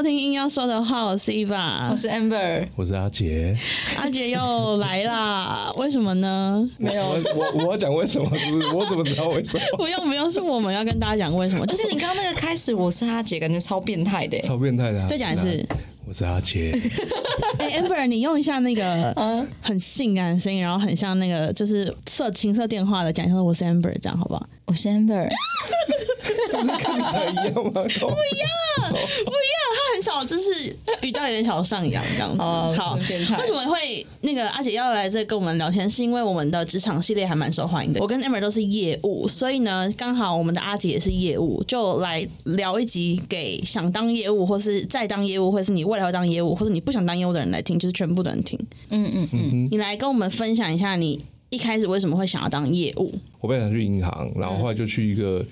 收听硬要说的话，我是伊爸我，是 Amber，我是阿杰，阿杰又来啦，为什么呢？没有，我我我要讲为什么，是不是？我怎么知道为什么？不用不用，是我们要跟大家讲为什么，就就是是你刚刚那个开始，我是阿杰，感觉超变态的。超变态的、啊！再讲一次。我是阿杰，哎、Amber，你用一下那个 很性感的声音，然后很像那个就是色情色电话的讲，说我是 Amber，这样好不好？我是 Amber，这不是跟你才一样吗？不一样，不一样，他很少，就是语调有点小上扬这样子。哦好，真变态为什么会那个阿姐要来这跟我们聊天？是因为我们的职场系列还蛮受欢迎的。我跟 Amber 都是业务，所以呢，刚好我们的阿姐也是业务，就来聊一集给想当业务，或是再当业务，或是你未来会当业务，或者你不想当业务的人来听，就是全部的人听。嗯嗯嗯，你来跟我们分享一下，你一开始为什么会想要当业务？我本来想去银行，然后后来就去一个，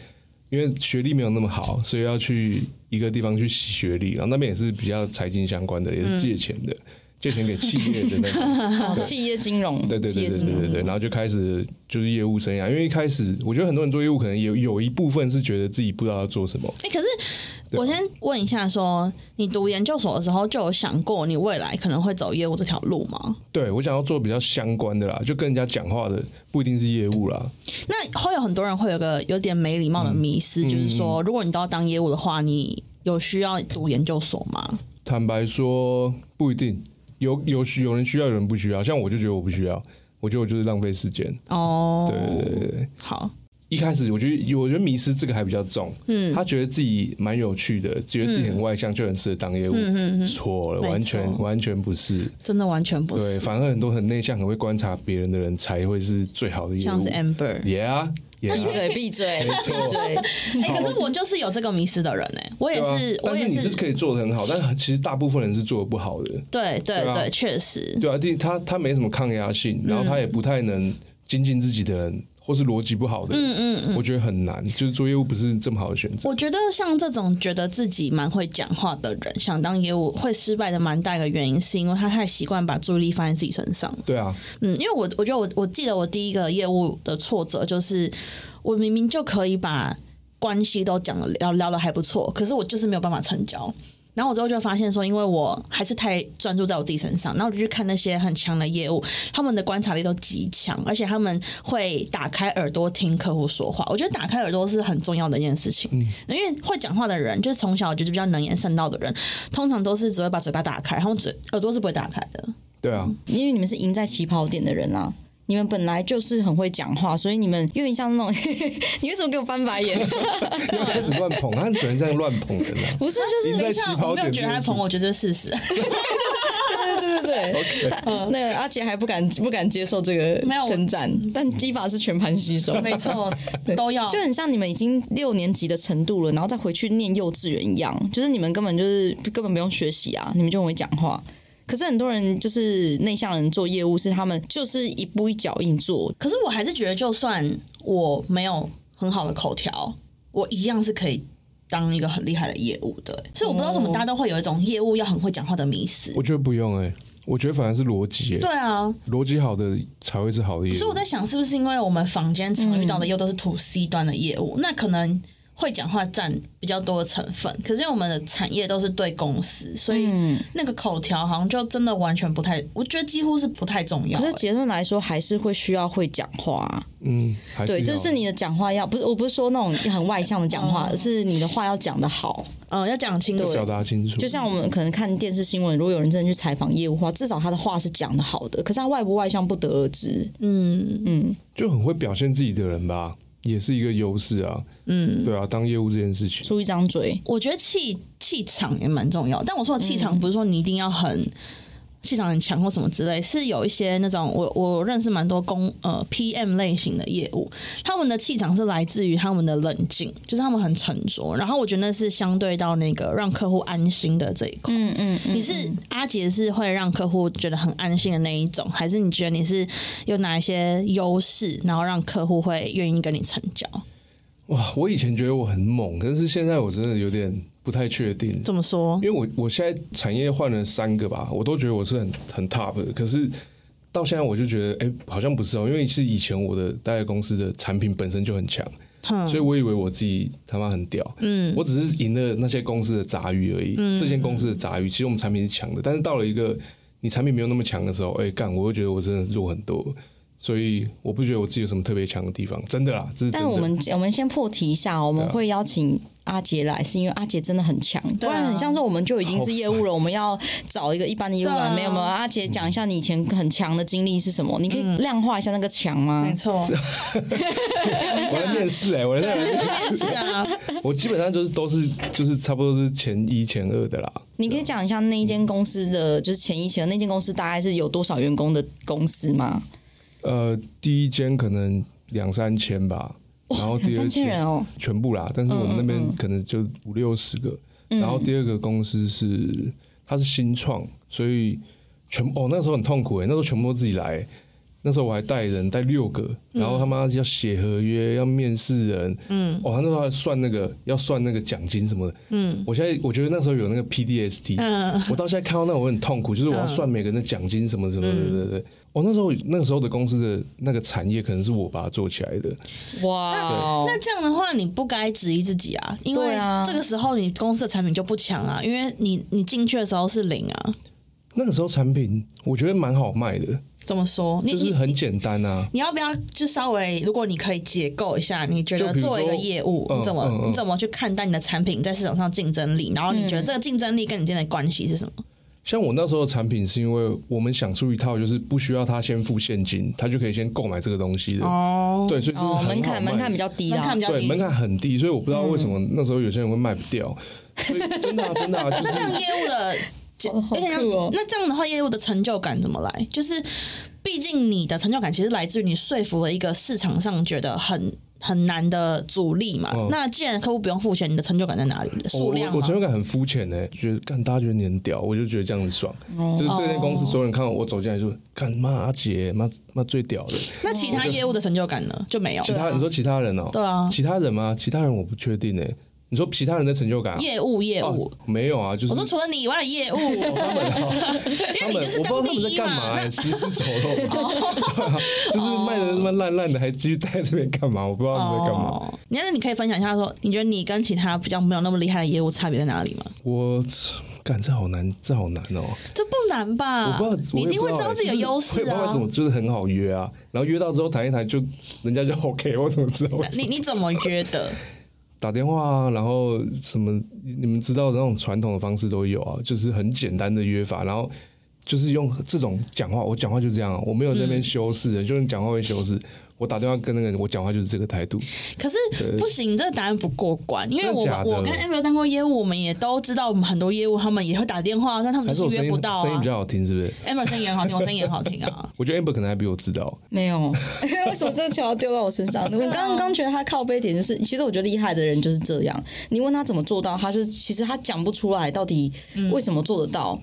因为学历没有那么好，所以要去一个地方去洗学历，然后那边也是比较财经相关的，也是借钱的，借钱给企业的那种。哦，企业金融，对对对对对对对，然后就开始就是业务生涯，因为一开始我觉得很多人做业务可能有有一部分是觉得自己不知道要做什么，哎、可是我先问一下说你读研究所的时候就有想过你未来可能会走业务这条路吗？对我想要做比较相关的啦，就跟人家讲话的，不一定是业务啦。那会有很多人会有个有点没礼貌的迷思，就是说，如果你都要当业务的话，你有需要读研究所吗？坦白说，不一定，有有需有人需要，有人不需要。像我就觉得我不需要，我觉得我就是浪费时间。哦，对对对对，好，一开始我觉得我觉得迷失这个还比较重，嗯。他觉得自己蛮有趣的，觉得自己很外向，就很适合当业务，嗯。嗯嗯错了，完全完全不是。真的完全不是。对，是，反而很多很内向、很会观察别人的人才会是最好的业务。像是 Amber。Yeah，闭 yeah 嘴闭嘴闭错。嘴，哎、可是我就是有这个迷失的人哎、我也是，我但也是。你是可以做的很好，但其实大部分人是做的不好的。对对对确实，对啊，第他他没什么抗压性，然后他也不太能精进自己的人，或是逻辑不好的，嗯嗯嗯。我觉得很难。就是做业务不是这么好的选择。我觉得像这种觉得自己蛮会讲话的人，想当业务会失败的蛮大一个原因，是因为他太习惯把注意力放在自己身上。对啊，嗯，因为我我觉得我我记得我第一个业务的挫折就是，我明明就可以把关系都讲了聊聊的还不错，可是我就是没有办法成交。然后我之后就发现说，因为我还是太专注在我自己身上，然后我就去看那些很强的业务，他们的观察力都极强，而且他们会打开耳朵听客户说话。我觉得打开耳朵是很重要的一件事情，因为会讲话的人，就是从小就是比较能言善道的人，通常都是只会把嘴巴打开，他们嘴耳朵是不会打开的。对啊，因为你们是赢在起跑点的人啊。你们本来就是很会讲话，所以你们有点像那种，你为什么给我翻白眼？又开始乱捧，他很喜欢这样乱捧人啊。不是，就是赢在等一下，起跑我没有觉得他捧，我觉得这是事实。对 对对，那个阿杰还不敢不敢接受这个称赞，但基法是全盘吸收，没错，都要。就很像你们已经六年级的程度了，然后再回去念幼稚园一样，就是你们根本就是根本不用学习啊，你们就很会讲话。可是很多人就是内向人做业务，是他们就是一步一脚印做，可是我还是觉得，就算我没有很好的口条，我一样是可以当一个很厉害的业务的。所以我不知道为什么大家都会有一种业务要很会讲话的迷思。我觉得不用哎、我觉得反而是逻辑哎，对啊，逻辑好的才会是好的业务。所以我在想，是不是因为我们坊间常遇到的又都是 to C 端的业务，那可能会讲话占比较多的成分。可是因为我们的产业都是对公司，所以那个口条好像就真的完全不太，我觉得几乎是不太重要、欸可是结论来说，还是会需要会讲话啊、嗯，对，就是你的讲话要不是我不是说那种很外向的讲话，而是你的话要讲得好。嗯，要讲清楚。表达清楚。就像我们可能看电视新闻，如果有人真的去采访业务的话，至少他的话是讲得好的，可是他外不外向不得而知。嗯，嗯，就很会表现自己的人吧，也是一个优势啊。嗯，对啊，当业务这件事情，出一张嘴，我觉得气气场也蛮重要，但我说的气场不是说你一定要很。气场很强或什么之类，是有一些那种我我认识蛮多公呃 PM 类型的业务，他们的气场是来自于他们的冷静，就是他们很沉着，然后我觉得那是相对到那个让客户安心的这一块。嗯嗯嗯，你是阿杰是会让客户觉得很安心的那一种，还是你觉得你是有哪一些优势，然后让客户会愿意跟你成交？哇，我以前觉得我很猛，可是现在我真的有点不太确定，怎么说？因？为我我现在产业换了三个吧，我都觉得我是很很 top 的，可是到现在我就觉得，哎、好像不是哦，因为是以前我的待在公司的产品本身就很强，所以我以为我自己他妈很屌，嗯，我只是赢了那些公司的杂鱼而已，嗯。这间公司的杂鱼，其实我们产品是强的，但是到了一个你产品没有那么强的时候，哎、干，我会觉得我真的弱很多，所以我不觉得我自己有什么特别强的地方，真的啦，这是。但我们我们先破题一下，我们会邀请阿杰来，是因为阿杰真的很强，不对很像是我们就已经是业务了，我们要找一个一般的业务来，对啊没有没有。阿杰讲一下你以前很强的经历是什么？你可以量化一下那个强吗？没错，我在面试哎、我在面试啊，我基本上就是都是就是差不多是前一前二的啦。你可以讲一下那一间公司的就是前一前二那间公司大概是有多少员工的公司吗？呃，第一间可能两三千吧，然后第二间哦，全部啦，但是我们那嗯边可能就五六十个。然后第二个公司是它是新创，所以全哦那时候很痛苦哎，那时候全部都自己来。那时候我还带人带六个，然后他妈要写合约，要面试人，嗯，哦，他那时候还算那个要算那个奖金什么的，嗯，我现在我觉得那时候有那个 PDST，嗯。我到现在看到那我很痛苦，就是我要算每个人的奖金什么什么的，对对对。哦，那时候那个时候的公司的那个产业可能是我把它做起来的，哇哦，那这样的话，你不该质疑自己啊，因为这个时候你公司的产品就不强啊，因为你你进去的时候是零啊。那个时候产品我觉得蛮好卖的，怎么说？你就是你很简单啊。你要不要就稍微，如果你可以解构一下，你觉得作为一个业务，嗯你怎么、嗯嗯你怎么去看待你的产品在市场上竞争力？然后你觉得这个竞争力跟你之间的关系是什么？像我那时候的产品，是因为我们想出一套，就是不需要他先付现金，他就可以先购买这个东西的。哦，对，所以就是哦，门槛门槛比较较低啦门槛比。较低。对门槛很低，所以我不知道为什么那时候有些人会卖不掉。所以真的啊，真的啊，就那这样业务的，而且酷哦那这样的话，业务的成就感怎么来？就是毕竟你的成就感其实来自于你说服了一个市场上觉得很很难的阻力嘛。嗯那既然客户不用付钱，你的成就感在哪里？我数我我成就感很肤浅呢，觉得看大家觉得你很屌，我就觉得这样子爽。哦就是这间公司所有人看到我走进来就看妈阿杰妈妈最屌的。那其他业务的成就感呢？就没有。其他你说其他人哦？对啊其他人吗？其他人我不确定呢。你说其他人的成就感啊？业务业务哦，没有啊，就是我说除了你以外的业务，他们啊，因为你就是我不知道他们在当第一嘛。干嘛、欸，那行尸走肉嘛，就是卖的他妈烂烂的，还继续待在这边干嘛？我不知道他们在干嘛。哦，那你可以分享一下说，你觉得你跟其他比较没有那么厉害的业务差别在哪里吗？我干这好难，这好难哦、这不难吧？我不知道，啊你一定会知道自己的优势啊不知道为什。么就是很好约啊，然后约到之后谈一谈就人家就 OK，我怎么知道？你你怎么约的？打电话啊，然后什么你们知道的那种传统的方式都有啊，就是很简单的约法，然后就是用这种讲话，我讲话就这样啊，我没有在那边修饰的，就是讲话会修饰。我打电话跟那个人，我讲话就是这个态度。可是不行，这个答案不过关，因为我我跟 Amber 当过业务，我们也都知道，我们很多业务他们也会打电话，但他们还就是约不到啊声音比。较好听，是不是？Amber 声音也很好听，我声音也很好听啊。我觉得 Amber 可能还比我知道。没有，为什么这个球要丢到我身上？我刚刚刚觉得他靠背点就是，其实我觉得厉害的人就是这样。你问他怎么做到，他是其实他讲不出来到底为什么做得到。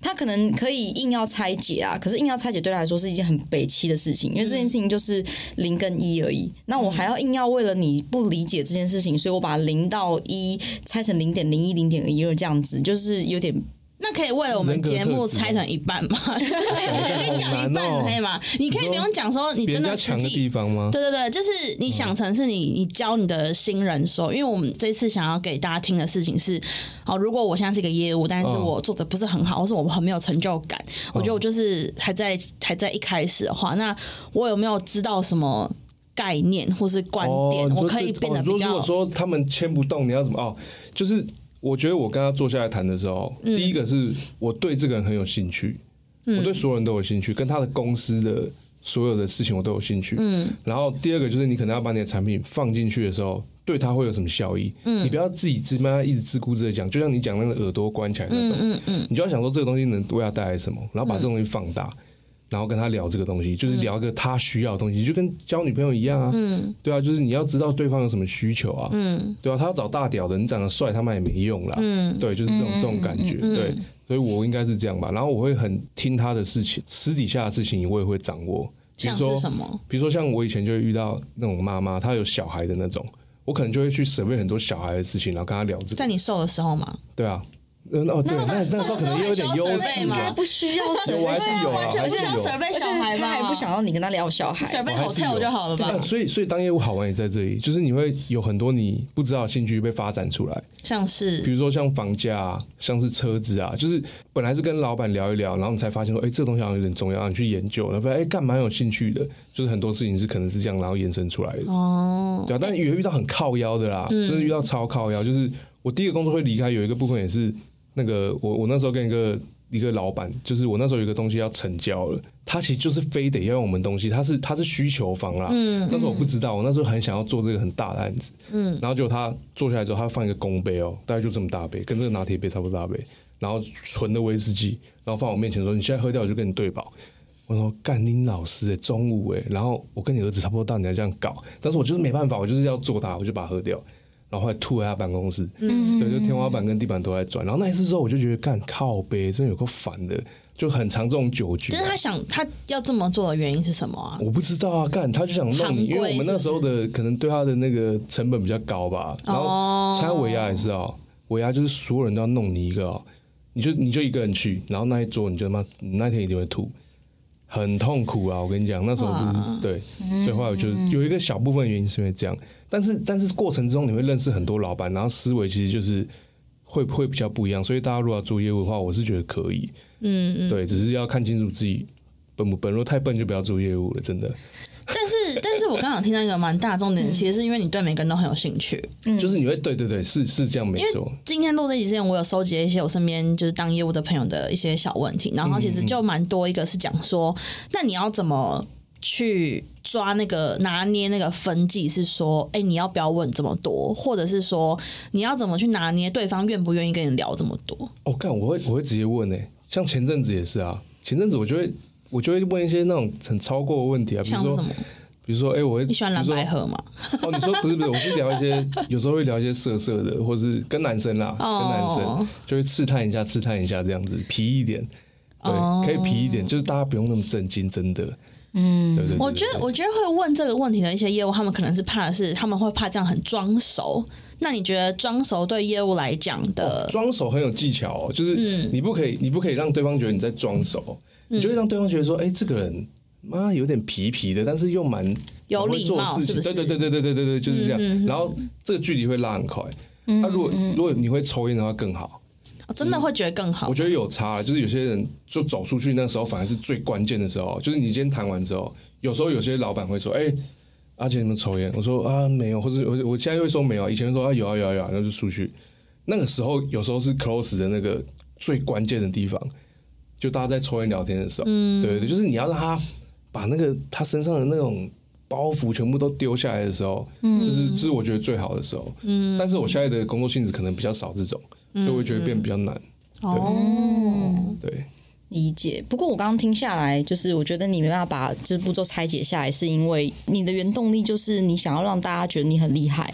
他可能可以硬要拆解啊，可是硬要拆解对他来说是一件很北戚的事情，因为这件事情就是零跟一而已。那我还要硬要为了你不理解这件事情，所以我把零到一拆成零点零一、零点一二这样子，就是有点那可以为了我们节目拆成一半吗？你讲一半可以吗？你可以不用讲说你真的的实际地方吗？对对对，就是你想成是你你教你的新人说，因为我们这次想要给大家听的事情是，哦，如果我现在是一个业务，但是嗯我做的不是很好，或是我很没有成就感，我觉得我就是还在还在一开始的话，那我有没有知道什么概念或是观点，我可以变得比较如果说他们牵不动，你要怎么？哦，就是我觉得我跟他坐下来谈的时候，嗯第一个是我对这个人很有兴趣，我对所有人都有兴趣，跟他的公司的所有的事情我都有兴趣。嗯，然后第二个就是你可能要把你的产品放进去的时候，对他会有什么效益？嗯，你不要自己自妈一直自顾自的讲，就像你讲那个耳朵关起来那种，嗯嗯，你就要想说这个东西能为他带来什么，然后把这东西放大。然后跟他聊这个东西，就是聊一个他需要的东西，就跟交女朋友一样啊。嗯，对啊，就是你要知道对方有什么需求啊。嗯，对啊，他要找大屌的，你长得帅他妈也没用啦。嗯，对，就是这种这种感觉。对，所以我应该是这样吧。然后我会很听他的事情，私底下的事情我也会掌握。比如像说是什么？比如说像我以前就会遇到那种妈妈，她有小孩的那种，我可能就会去 survey 很多小孩的事情，然后跟她聊这个。在你瘦的时候吗？对啊，呃哦，对，那那时候可能也有点优势嘛。不需要有我还是有啊完全不需要还是有 survey 而且小孩吧？他还不想要你跟他聊小孩我还是 hotel 就好了吧？所以所以当业务好玩也在这里，就是你会有很多你不知道的兴趣被发展出来。像是比如说像房价啊，像是车子啊，就是本来是跟老板聊一聊，然后你才发现说，哎、这个东西好像有点重要，你去研究，然后发现哎，干、蛮有兴趣的，就是很多事情是可能是这样，然后延伸出来的。哦，对啊，但是也遇到很靠腰的啦，真的遇到超靠腰。就是我第一个工作会离开，有一个部分也是那个我我那时候跟一个一个老板，就是我那时候有一个东西要成交了，他其实就是非得要用我们东西，他是他是需求方啦。嗯，那时候我不知道，我那时候很想要做这个很大的案子。嗯，然后结果他坐下来之后，他放一个公杯哦，大概就这么大杯，跟这个拿铁杯差不多大杯，然后纯的威士忌，然后放我面前说：“你现在喝掉，我就跟你对保。”我说干你老师哎、中午哎、然后我跟你儿子差不多大，你还这样搞，但是我就是没办法，我就是要做大，我就把它喝掉，然后后来吐在他办公室，嗯，对，就天花板跟地板都在转，然后那一次之后我就觉得干靠背真的有够烦的，就很常这种酒局、啊。就是他。想他要这么做的原因是什么啊？我不知道啊，干他就想弄你，因为我们那时候的可能对他的那个成本比较高吧，然后哦。参加尾牙也是哦，尾牙就是所有人都要弄你一个哦，你就你就一个人去，然后那一桌你就他妈你那天一定会吐，很痛苦啊！我跟你讲，那时候就是对，所以后来我就有一个小部分原因是因为这样，但是但是过程中你会认识很多老板，然后思维其实就是会会比较不一样，所以大家如果要做业务的话，我是觉得可以，嗯嗯，对，只是要看清楚自己笨不笨，如果太笨就不要做业务了，真的。但是，但是我刚刚有听到一个蛮大重点，其实是因为你对每个人都很有兴趣。嗯 就是你会对对对，是是这样没错。今天录这集之前，我有收集了一些我身边就是当业务的朋友的一些小问题，然后其实就蛮多。一个是讲说，那你要怎么去抓那个拿捏那个分际？是说，哎、你要不要问这么多，或者是说你要怎么去拿捏对方愿不愿意跟你聊这么多？哦，干，我会我会直接问呢、像前阵子也是啊，前阵子我就会我就会问一些那种很超过的问题啊，比如说？比如说，哎、我会你喜欢蓝白河吗？哦，你说不是不是，我是聊一些，有时候会聊一些色色的，或是跟男生啦，哦跟男生就会试探一下，试探一下这样子，皮一点，对，哦可以皮一点，就是大家不用那么震惊，真的，嗯，对对对我觉得，我觉得会问这个问题的一些业务，他们可能是怕的是，他们会怕这样很装熟。那你觉得装熟对业务来讲的，装熟很有技巧哦，就是嗯。你不可以，你不可以让对方觉得你在装熟，你就会让对方觉得说，哎、这个人妈有点皮皮的，但是又蛮有礼貌对对对对对对对，就是这样。然后这个距离会拉很快。那、如果如果你会抽烟的话更好，哦真的会觉得更好我？觉得有差，就是有些人就走出去那时候反而是最关键的时候，就是你今天谈完之后，有时候有些老板会说，哎、阿杰你们抽烟？我说啊没有，或者我我现在会说没有，以前说啊有啊有啊有啊，然后就出去。那个时候有时候是 close 的那个最关键的地方，就大家在抽烟聊天的时候，对对对，就是你要让他把那个他身上的那种包袱全部都丢下来的时候，这是这是我觉得最好的时候。嗯，但是我现在的工作性质可能比较少这种，所以我会觉得变比较难。哦，对，理解。不过我刚刚听下来，就是我觉得你没办法把这步骤拆解下来，是因为你的原动力就是你想要让大家觉得你很厉害。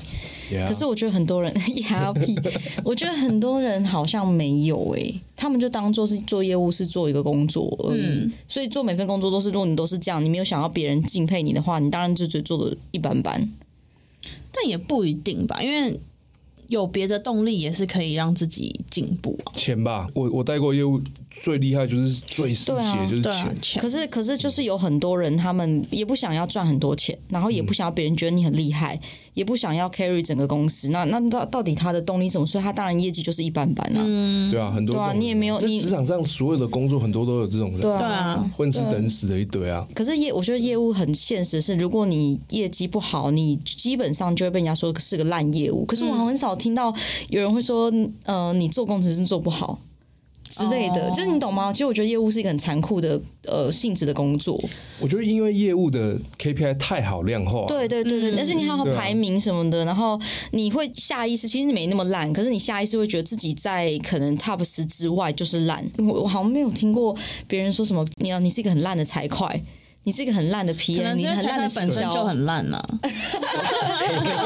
可是我觉得很多人 ERP，，我觉得很多人好像没有诶、他们就当做是做业务是做一个工作而已。所以做每份工作都是，如果你都是这样，你没有想要别人敬佩你的话，你当然就觉得做的一般般。但也不一定吧，因为有别的动力也是可以让自己进步。钱吧，我我带过业务最厉害就是最嗜对啊血就是钱，，可是，可是就是有很多人，他们也不想要赚很多钱，然后也不想要别人觉得你很厉害，也不想要 carry 整个公司。那那到到底他的动力是什么？所以他当然业绩就是一般般啊。对啊，很多对啊你也没有你在职场上所有的工作很多都有这种人，对啊，对啊混吃等死的一堆啊。可是业，我觉得业务很现实，是如果你业绩不好，你基本上就会被人家说是个烂业务。可是我很少听到有人会说，呃，你做工程师做不好之类的，哦就是你懂吗？其实我觉得业务是一个很残酷的呃性质的工作。我觉得因为业务的 KPI 太好量化，对对对对，而且你还要对啊排名什么的，然后你会下意识，其实没那么烂，可是你下意识会觉得自己在可能 top 十之外就是烂。我我好像没有听过别人说什么，你要你是一个很烂的财会。你是一个很烂的可 PM，能你很烂的行销单本身就很烂呐、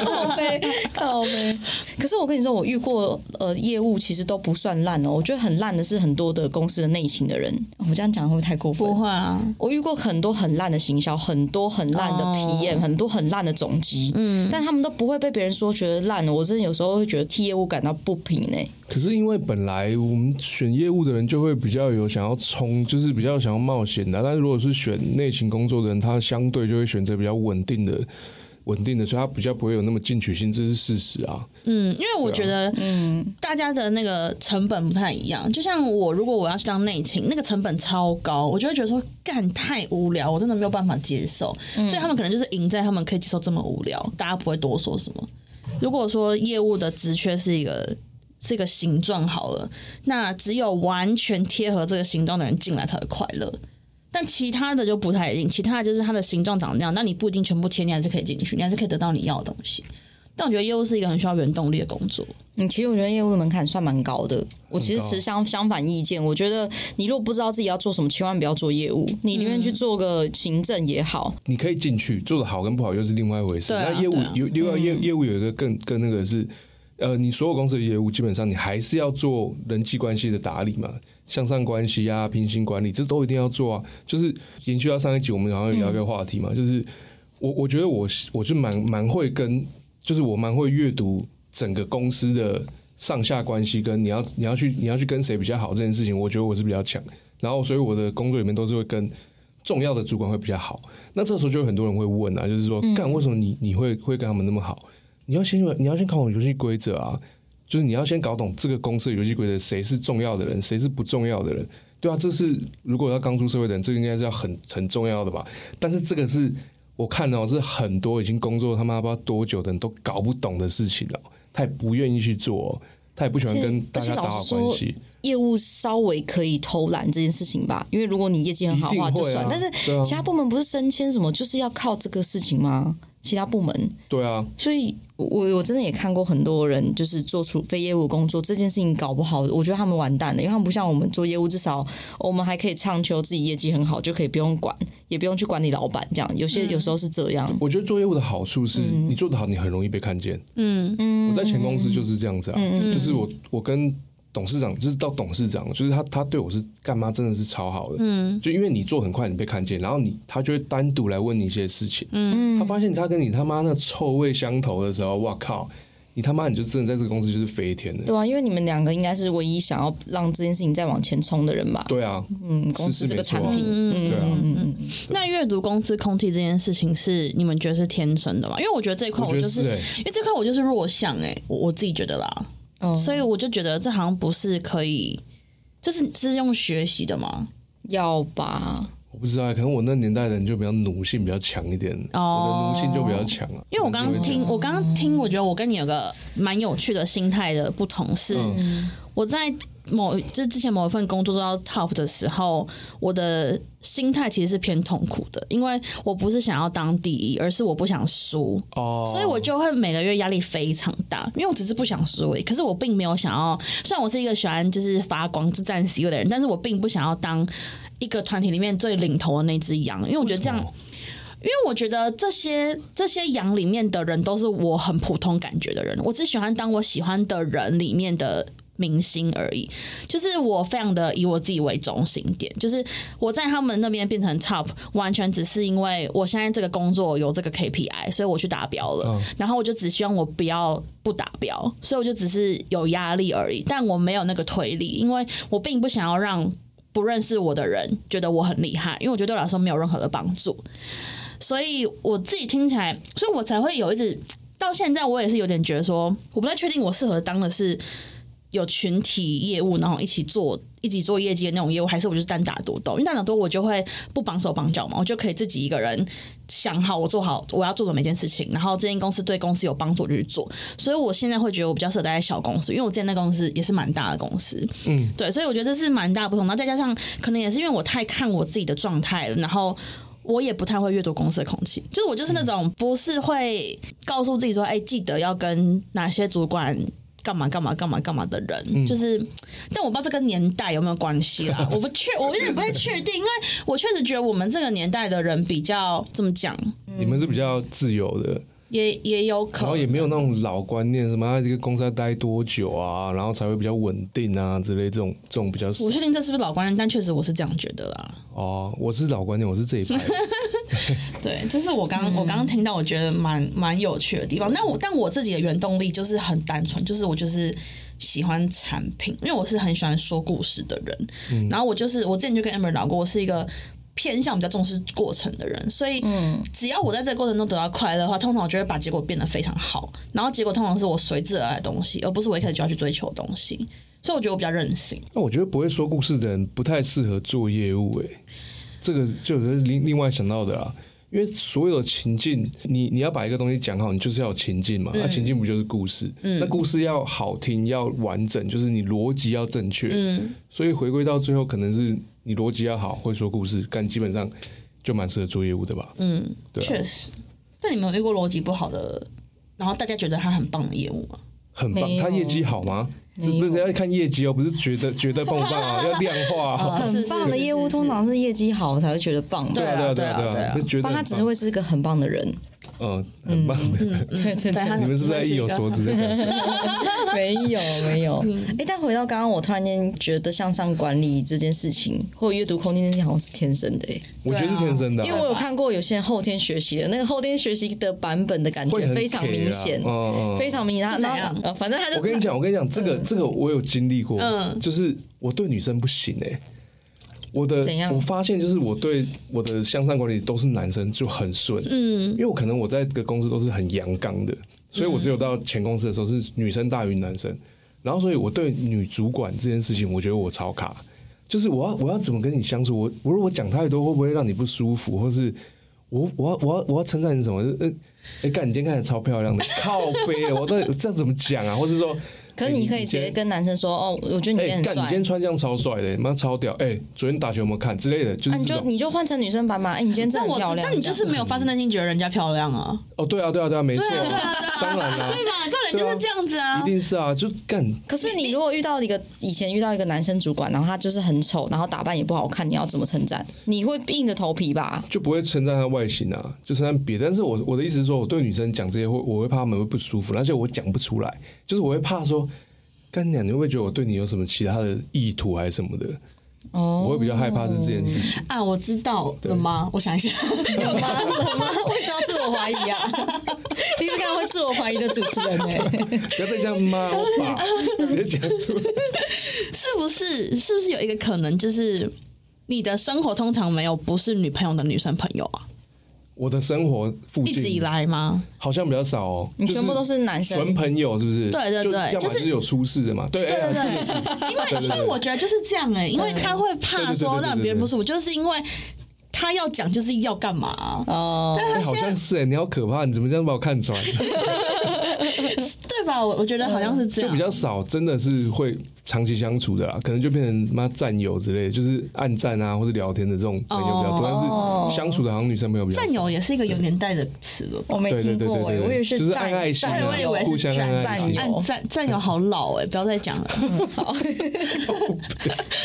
靠背靠背。可是我跟你说，我遇过呃业务其实都不算烂哦，我觉得很烂的是很多的公司的内勤的人。我这样讲会不会太过分？不会啊，我遇过很多很烂的行销，很多很烂的哦 PM，、很多很烂的总机，嗯，但他们都不会被别人说觉得烂我真的有时候会觉得替业务感到不平呢、可是因为本来我们选业务的人就会比较有想要冲，就是比较想要冒险的。但是如果是选内勤工作的人，他相对就会选择比较稳定的、稳定的，所以他比较不会有那么进取心，这是事实啊。嗯，因为我觉得，嗯，大家的那个成本不太一样。就像我，如果我要去当内勤，那个成本超高，我就会觉得说，干太无聊，我真的没有办法接受。所以他们可能就是赢在他们可以接受这么无聊，大家不会多说什么。如果说业务的职缺是一个是一个形状好了，那只有完全贴合这个形状的人进来才会快乐。但其他的就不太一定，其他的就是它的形状长那样，那你不一定全部贴，你还是可以进去，你还是可以得到你要的东西。但我觉得业务是一个很需要原动力的工作。嗯，其实我觉得业务的门槛算蛮高的。我其实持相相反意见，我觉得你如果不知道自己要做什么，千万不要做业务，你宁愿去做个行政也好。你可以进去做的好跟不好又是另外一回事。那业务啊有另外业业务有一个更更那个是，呃，你所有公司的业务基本上你还是要做人际关系的打理嘛，向上关系啊、平行管理，这都一定要做啊。就是延续到上一集我们好像有聊一个话题嘛，就是我我觉得我我是蛮蛮会跟，就是我蛮会阅读整个公司的上下关系，跟你要你要去你要去跟谁比较好这件事情，我觉得我是比较强。然后所以我的工作里面都是会跟重要的主管会比较好。那这时候就有很多人会问啊，就是说，干为什么你你会会跟他们那么好？你要先你要先看我游戏规则啊，就是你要先搞懂这个公司的游戏规则，谁是重要的人，谁是不重要的人，对啊，这是如果要刚出社会的人，这个应该是要很很重要的吧？但是这个是我看到是很多已经工作他妈不知道多久的人都搞不懂的事情哦，他也不愿意去做哦，他也不喜欢跟大家打好关系。业务稍微可以偷懒这件事情吧，因为如果你业绩很好的话就算，但是啊其他部门不是升迁什么，就是要靠这个事情吗？其他部门，对啊，所以我我真的也看过很多人，就是做出非业务工作这件事情搞不好，我觉得他们完蛋了，因为他们不像我们做业务，至少我们还可以唱求自己业绩很好，就可以不用管，也不用去管理老板这样。有些有时候是这样，我觉得做业务的好处是你做得好，你很容易被看见。嗯。嗯，我在前公司就是这样子啊，就是我我跟董事长，就是到董事长，就是他他对我是干妈真的是超好的。嗯，就因为你做很快，你被看见，然后你他就会单独来问你一些事情。嗯，他发现他跟你他妈那臭味相投的时候，哇靠！你他妈你就真的在这个公司就是飞天的。对啊，因为你们两个应该是唯一想要让这件事情再往前冲的人吧？对啊，嗯，公司这个产品，对啊，那阅读公司空气这件事情是你们觉得是天生的吗？因为我觉得这一块我就是，欸因为这块我就是弱项哎、我我自己觉得啦，哦所以我就觉得这好像不是可以，这是是用学习的吗？要吧？我不知道，可能我那年代的人就比较奴性比较强一点，哦我的奴性就比较强啊。因为我刚刚听，我刚刚听，我觉得我跟你有个蛮有趣的心态的不同是，嗯我在某就是之前某一份工作做到 top 的时候，我的心态其实是偏痛苦的，因为我不是想要当第一，而是我不想输。哦，所以我就会每个月压力非常大，因为我只是不想输而已。可是我并没有想要，虽然我是一个喜欢就是发光、是占 C 位的人，但是我并不想要当一个团体里面最领头的那只羊，因为我觉得这样因为我觉得这些这些羊里面的人都是我很普通感觉的人，我只喜欢当我喜欢的人里面的。明星而已，就是我非常的以我自己为中心点，就是我在他们那边变成 top，完全只是因为我现在这个工作有这个 KPI，所以我去达标了，嗯。然后我就只希望我不要不达标，所以我就只是有压力而已，但我没有那个推力，因为我并不想要让不认识我的人觉得我很厉害，因为我觉得对我来说没有任何的帮助，所以我自己听起来，所以我才会有一直到现在，我也是有点觉得说，我不太确定我适合当的是有群体业务，然后一起做一起做业绩的那种业务，还是我就是单打独斗？因为单打独斗我就会不绑手绑脚嘛，我就可以自己一个人想好我做好我要做的每件事情，然后这间公司对公司有帮助我就去做。所以我现在会觉得我比较适合待在小公司，因为我之前那公司也是蛮大的公司，嗯，对，所以我觉得这是蛮大的不同。然后再加上可能也是因为我太看我自己的状态了，然后。我也不太会阅读公司的空气，就是我就是那种不是会告诉自己说，哎、记得要跟哪些主管干嘛干嘛干嘛干嘛的人，嗯。就是，但我不知道这跟年代有没有关系啦，我不确，我有点不太确定，因为我确实觉得我们这个年代的人比较怎么讲，你们是比较自由的，也也有可能然后也没有那种老观念，什么啊这个公司要待多久啊，然后才会比较稳定啊之类这种这种比较少我确定这是不是老观念，但确实我是这样觉得啦。哦。我是老观念，我是这一派的，对，这是我刚、我刚刚听到，我觉得蛮蛮有趣的地方。但我但我自己的原动力就是很单纯，就是我就是喜欢产品，因为我是很喜欢说故事的人。然后我就是我之前就跟 Amber 聊过，我是一个偏向比较重视过程的人，所以只要我在这个过程中得到快乐的话，通常我就会把结果变得非常好。然后结果通常是我随之而来的东西，而不是我一开始就要去追求的东西。所以我觉得我比较任性。那我觉得不会说故事的人不太适合做业务、欸，这个就是另另外想到的啦。因为所有的情境，你你要把一个东西讲好，你就是要有情境嘛。那、情境不就是故事？那故事要好听，要完整，就是你逻辑要正确。嗯，所以回归到最后，可能是你逻辑要好，会说故事，但基本上就蛮适合做业务的吧。嗯，对啊确实。但你们有遇过逻辑不好的，然后大家觉得他很棒的业务吗？很棒他业绩好吗？没有不是要看业绩哦，不是觉得觉得棒不棒啊，要量化啊。很棒的业务通常是业绩好才会觉得棒的，对啊对啊，对啊对啊就觉得他只是会是个很棒的人。嗯很棒的。对对对你们是不是在意有所指？没有没有。哎、但回到刚刚，我突然间觉得向上管理这件事情，或者阅读空间这件事情，好像是天生的、欸。我觉得是天生的啊，因为我有看过有些人后天学习的，那个后天学习的版本的感觉非常明显，非常明显。然后是怎样呃，反正他就我跟你讲，我跟你讲，这个这个我有经历过，嗯就是我对女生不行哎、我的怎样？我发现就是我对我的向上管理都是男生就很顺，嗯，因为我可能我在这个公司都是很阳刚的，所以我只有到前公司的时候是女生大于男生，然后所以我对女主管这件事情，我觉得我超卡，就是我要我要怎么跟你相处，我我如果讲太多会不会让你不舒服，或是我我要我要我要称赞你什么？呃，哎、干你今天看起来超漂亮的，靠背，我到底这样怎么讲啊？或是说，可是你可以直接跟男生说，哦，我觉得你今哎，天很干、你今天。穿这样超帅的，妈超屌！哎、昨天打球有没有看之类的？就啊，你就。你就换成女生版嘛？哎、你今天真但我的很漂亮。但你就是没有发自内心觉得人家漂亮啊，哦，对啊，对啊，对啊，没错、啊，当然啦、对吧？这人就是这样子啊一。定是啊，就干可是你如果遇到一个以前遇到一个男生主管，然后他就是很丑，然后打扮也不好看，你要怎么称赞？你会硬着头皮吧？就不会称赞他外形啊，就称赞别的。但是我我的意思是说，我对女生讲这些会，我会怕她们会不舒服，而且我讲不出来，就是我会怕说，干娘，你会不会觉得我对你有什么其他的意图还是什么的？哦，我会比较害怕是这件事情。啊，我知道了吗？我想一下，有吗？有吗？为什么要自我怀疑啊？第一次看到会自我怀疑的主持人 呢、不要再这样骂我爸，直接讲出来。是不是？是不是有一个可能，就是你的生活通常没有不是女朋友的女生朋友啊？我的生活附近。一直以来吗？好像比较少哦，你全部都是男生？纯朋友，是不是？对对对就是是有出事的嘛，对对对因为对对因为我觉得就是这样哎、因为他会怕说让别人不舒服，就是因为他要讲就是要干嘛。啊、哦，哎好像是哎，你好可怕，你怎么这样把我看穿？对吧？我我觉得好像是这样，就比较少，真的是会长期相处的啦，可能就变成妈战友之类的，就是暗战啊或者聊天的这种朋友比较多，哦但是相处的好像女生朋友比较少。战友也是一个有年代的词了吧。我没听过哎、对对对，我以为就是战爱爱心啊，战友，我以为是战友。暗战战友好老哎、不要再讲了，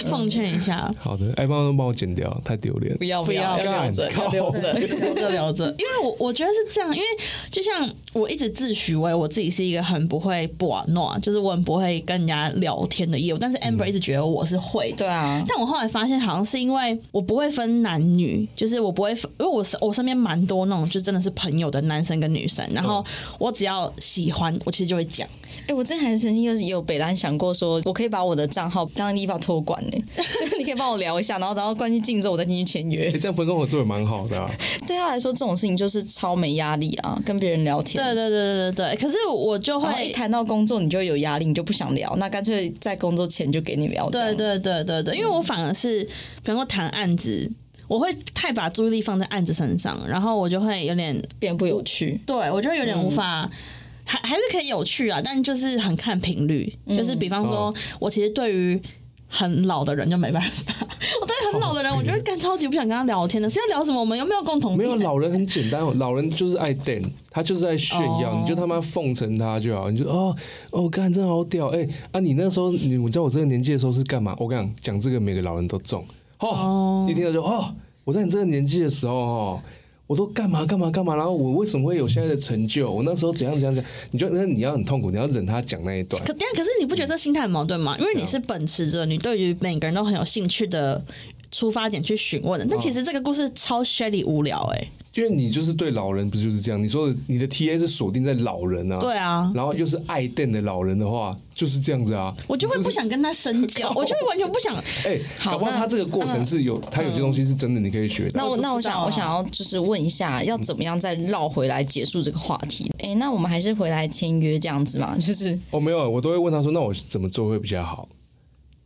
奉劝一下，好的，哎，帮忙帮我剪掉，太丢脸。不要不要要。留着，要留着。留着留着，因为我我觉得是这样，因为就像我一直自诩为我自己是一个很不会不玩诺，就是我很不会跟人家聊天的业务，但是 Amber 一直觉得我是会的。对啊，但我后来发现，好像是因为我不会分男女，就是我不会分，因为我是我身边蛮多那种就真的是朋友的男生跟女生，然后我只要喜欢，我其实就会讲。哎、我之前还曾经就是也有北兰想过说，我可以把我的账号让你把托管呢、就是你可以帮我聊一下，然后然后关系进之后我再进去签约哎，。这样分工合作也蛮好的啊。对他来说，这种事情就是超没压力啊，跟别人聊天。对对对对对对，可是我就会。谈到工作，你就有压力，你就不想聊，那干脆在工作前就给你聊。对对对对对，因为我反而是，比方说谈案子，我会太把注意力放在案子身上，然后我就会有点，变不有趣。对我就会有点无法。还还是可以有趣啊，但就是很看频率。就是比方说，哦我其实对于很老的人就没办法，很老的人，我觉得干超级不想跟他聊天的，是要聊什么？我们有没有共同没有点？老人很简单哦，老人就是爱 d 他就是在炫耀，哦你就他妈奉承他就好，你就哦哦，干真的好屌，哎、啊，你那时候你我在我这个年纪的时候是干嘛？我跟你讲，讲这个每个老人都中哦，一听到就哦，我在你这个年纪的时候哦。我都干嘛干嘛干嘛，然后我为什么会有现在的成就？我那时候怎样怎样怎样？你就那你要很痛苦，你要忍他讲那一段。可但可是你不觉得这心态很矛盾吗？因为你是秉持着你对于每个人都很有兴趣的出发点去询问的，但其实这个故事超 shady 无聊哎、因为你就是对老人不就是这样？你说你的 T A 是锁定在老人啊，对啊，然后又是爱电的老人的话，就是这样子啊。我就会不想跟他深交，我就会完全不想。哎、好那搞不好他这个过程是有，他有些东西是真的，你可以学到。那我那我想我想要就是问一下，要怎么样再绕回来结束这个话题？哎、那我们还是回来签约这样子嘛，就是哦，没有，我都会问他说，那我怎么做会比较好？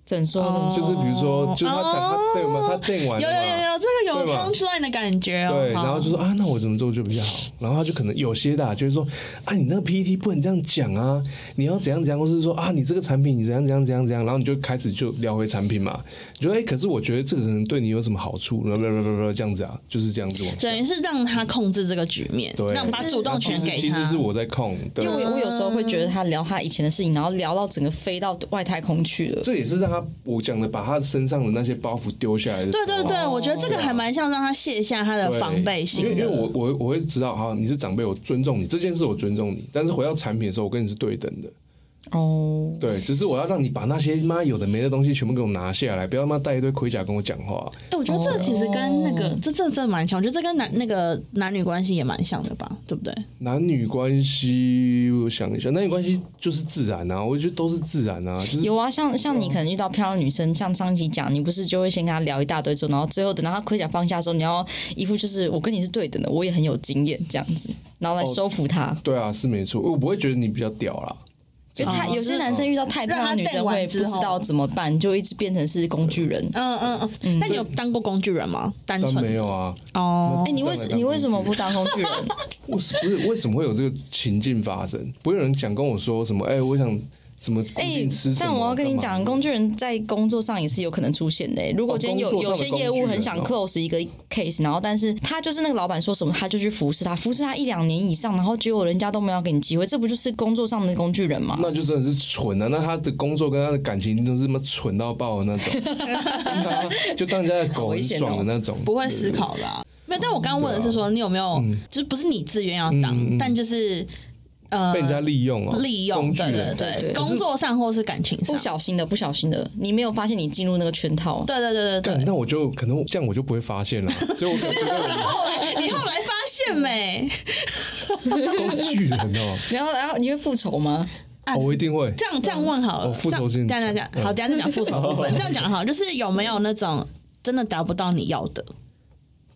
怎说什么说？就是比如说，就是他讲他对吗？他电完有有有有，这个有对嘛 punchline 的感觉哦。对，然后就说啊，那我怎么做就比较好？然后他就可能有些的啊就是说啊，你那个 PPT 不能这样讲啊，你要怎样怎样，或是说啊，你这个产品你怎样怎样怎样怎样，然后你就开始就聊回产品嘛，你觉得哎，可是我觉得这个可能对你有什么好处，然后这样子啊，就是这样子往等。于是让他控制这个局面，对，让把主动权给他其实是。我在控，对因为我我有时候会觉得他聊他以前的事情，然后聊到整个飞到外太空去了。这也是让他我讲的，把他身上的那些包袱丢下来的。对对对，我觉得这个还蛮像让他卸下他的防备心因为因为。我我我会知道，哈，你是长辈，我尊重你这件事，我尊重你。但是回到产品的时候，我跟你是对等的，哦，对，只是我要让你把那些妈有的没的东西全部给我拿下来，不要他妈带一堆盔甲跟我讲话。哎，我觉得这个其实跟那个哦这这真的蛮像，我觉得这跟男那个男女关系也蛮像的吧，对不对？男女关系，我想一下，男女关系就是自然啊，我觉得都是自然啊，就是有啊，像像你可能遇到漂亮女生，像上一集讲，你不是就会先跟她聊一大堆之后，然后最后等到她盔甲放下的时候，你要一副就是我跟你是对等的，我也很有经验这样子，然后来收服她。对啊，是没错，我不会觉得你比较屌啦。就他哦有些男生遇到太漂亮的女生会不知道怎么办，就一直变成是工具人。嗯嗯嗯。那你有当过工具人吗？单但纯没有啊，哦。哎、你为什你为什么不当工具人？为什不是为什么会有这个情境发生？不会有人想跟我说什么？哎、我想什么固哎、定吃什么？但我要跟你讲，工具人在工作上也是有可能出现的、如果今天有、哦有些业务很想哦 close 一个 case，然后但是他就是那个老板说什么，他就去服侍他，服侍他一两年以上，然后结果人家都没有给你机会，这不就是工作上的工具人吗？那就真的是蠢啊！那他的工作跟他的感情都是他妈蠢到爆的那种，就当人家的狗很爽的那种，不会思考的、啊。没有，但我刚刚问的是说，你有没有，就是不是你自愿要当，嗯嗯但就是呃被人家利用哦，利用，工具对对人。对，对工作上或是感情上不，小心的，不小心的，你没有发现你进入那个圈套。对对对对对。干那我就可能这样我就不会发现了，所以我可能觉得后来你后来发现没？我工具人哦，然后，然后你会复仇吗？哦我一定会。这样这样问好了，哦复仇性这样这样这样，嗯好，等一下再讲复仇的部分。这样讲好，就是有没有那种真的达不到你要的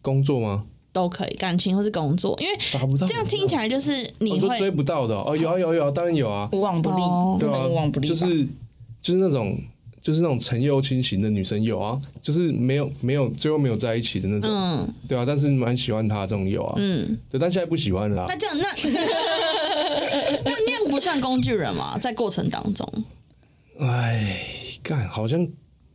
工作吗？都可以，感情或是工作，因为。这样听起来就是你我说追不到的哦，哦有啊有啊有啊，当然有啊，无往不利，哦。对啊无往不，利。就是就是那种就是那种陈幼卿型的女生有啊，就是没有没有最后没有在一起的那种，嗯。对啊，但是蛮喜欢她这种有啊，嗯，对，但现在不喜欢了啦那。这样那那那样不算工具人嘛？在过程当中。哎，干好像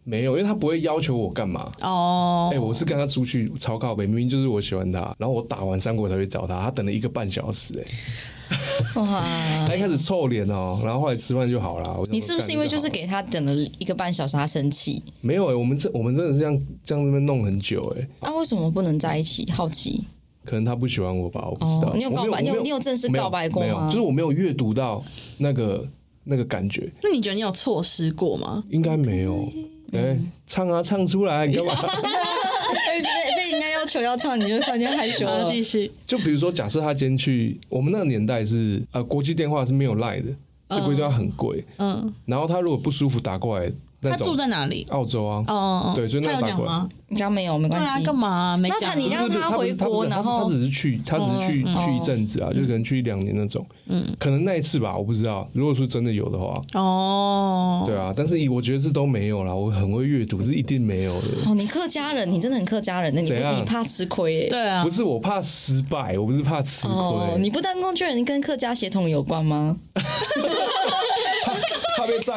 没有，因为他不会要求我干嘛。哦哎、，我是跟他出去超靠北，明明就是我喜欢他，然后我打完三国才去找他，他等了一个半小时、哎，哇，他一开始臭脸哦，然后后来吃饭就好了。你是不是因为就是干给他等了一个半小时，他生气？没有哎、我们这我们真的是这样这样那边弄很久哎、啊，为什么不能在一起？好奇可能他不喜欢我吧，我不知道。哦。你有告白？你有你有正式告白过没有，吗？就是我没有阅读到那个那个感觉，那你觉得你有错失过吗？应该没有。哎、唱啊唱出来，你干嘛？被被人家要求要唱，你就突然间害羞好，了。继续。就比如说，假设他今天去，我们那个年代是呃国际电话是没有赖的，这国际电话很贵。嗯，然后他如果不舒服打过来，那他住在哪里？澳洲啊，哦对所以那他个打过来有讲吗？你刚刚没有，没对啊，关系。干嘛没讲啊？那他你让他回国然后他只是去，他只是去嗯去一阵子啊，就可能去一两年那种。嗯，可能那一次吧，我不知道。如果说真的有的话，哦，对啊，但是我觉得这都没有啦。我很会阅读，是一定没有的。哦，你客家人，你真的很客家人，那你你怕吃亏耶？对啊不，是我怕失败，我不是怕吃哦，亏，你不当工具人跟客家血统有关吗？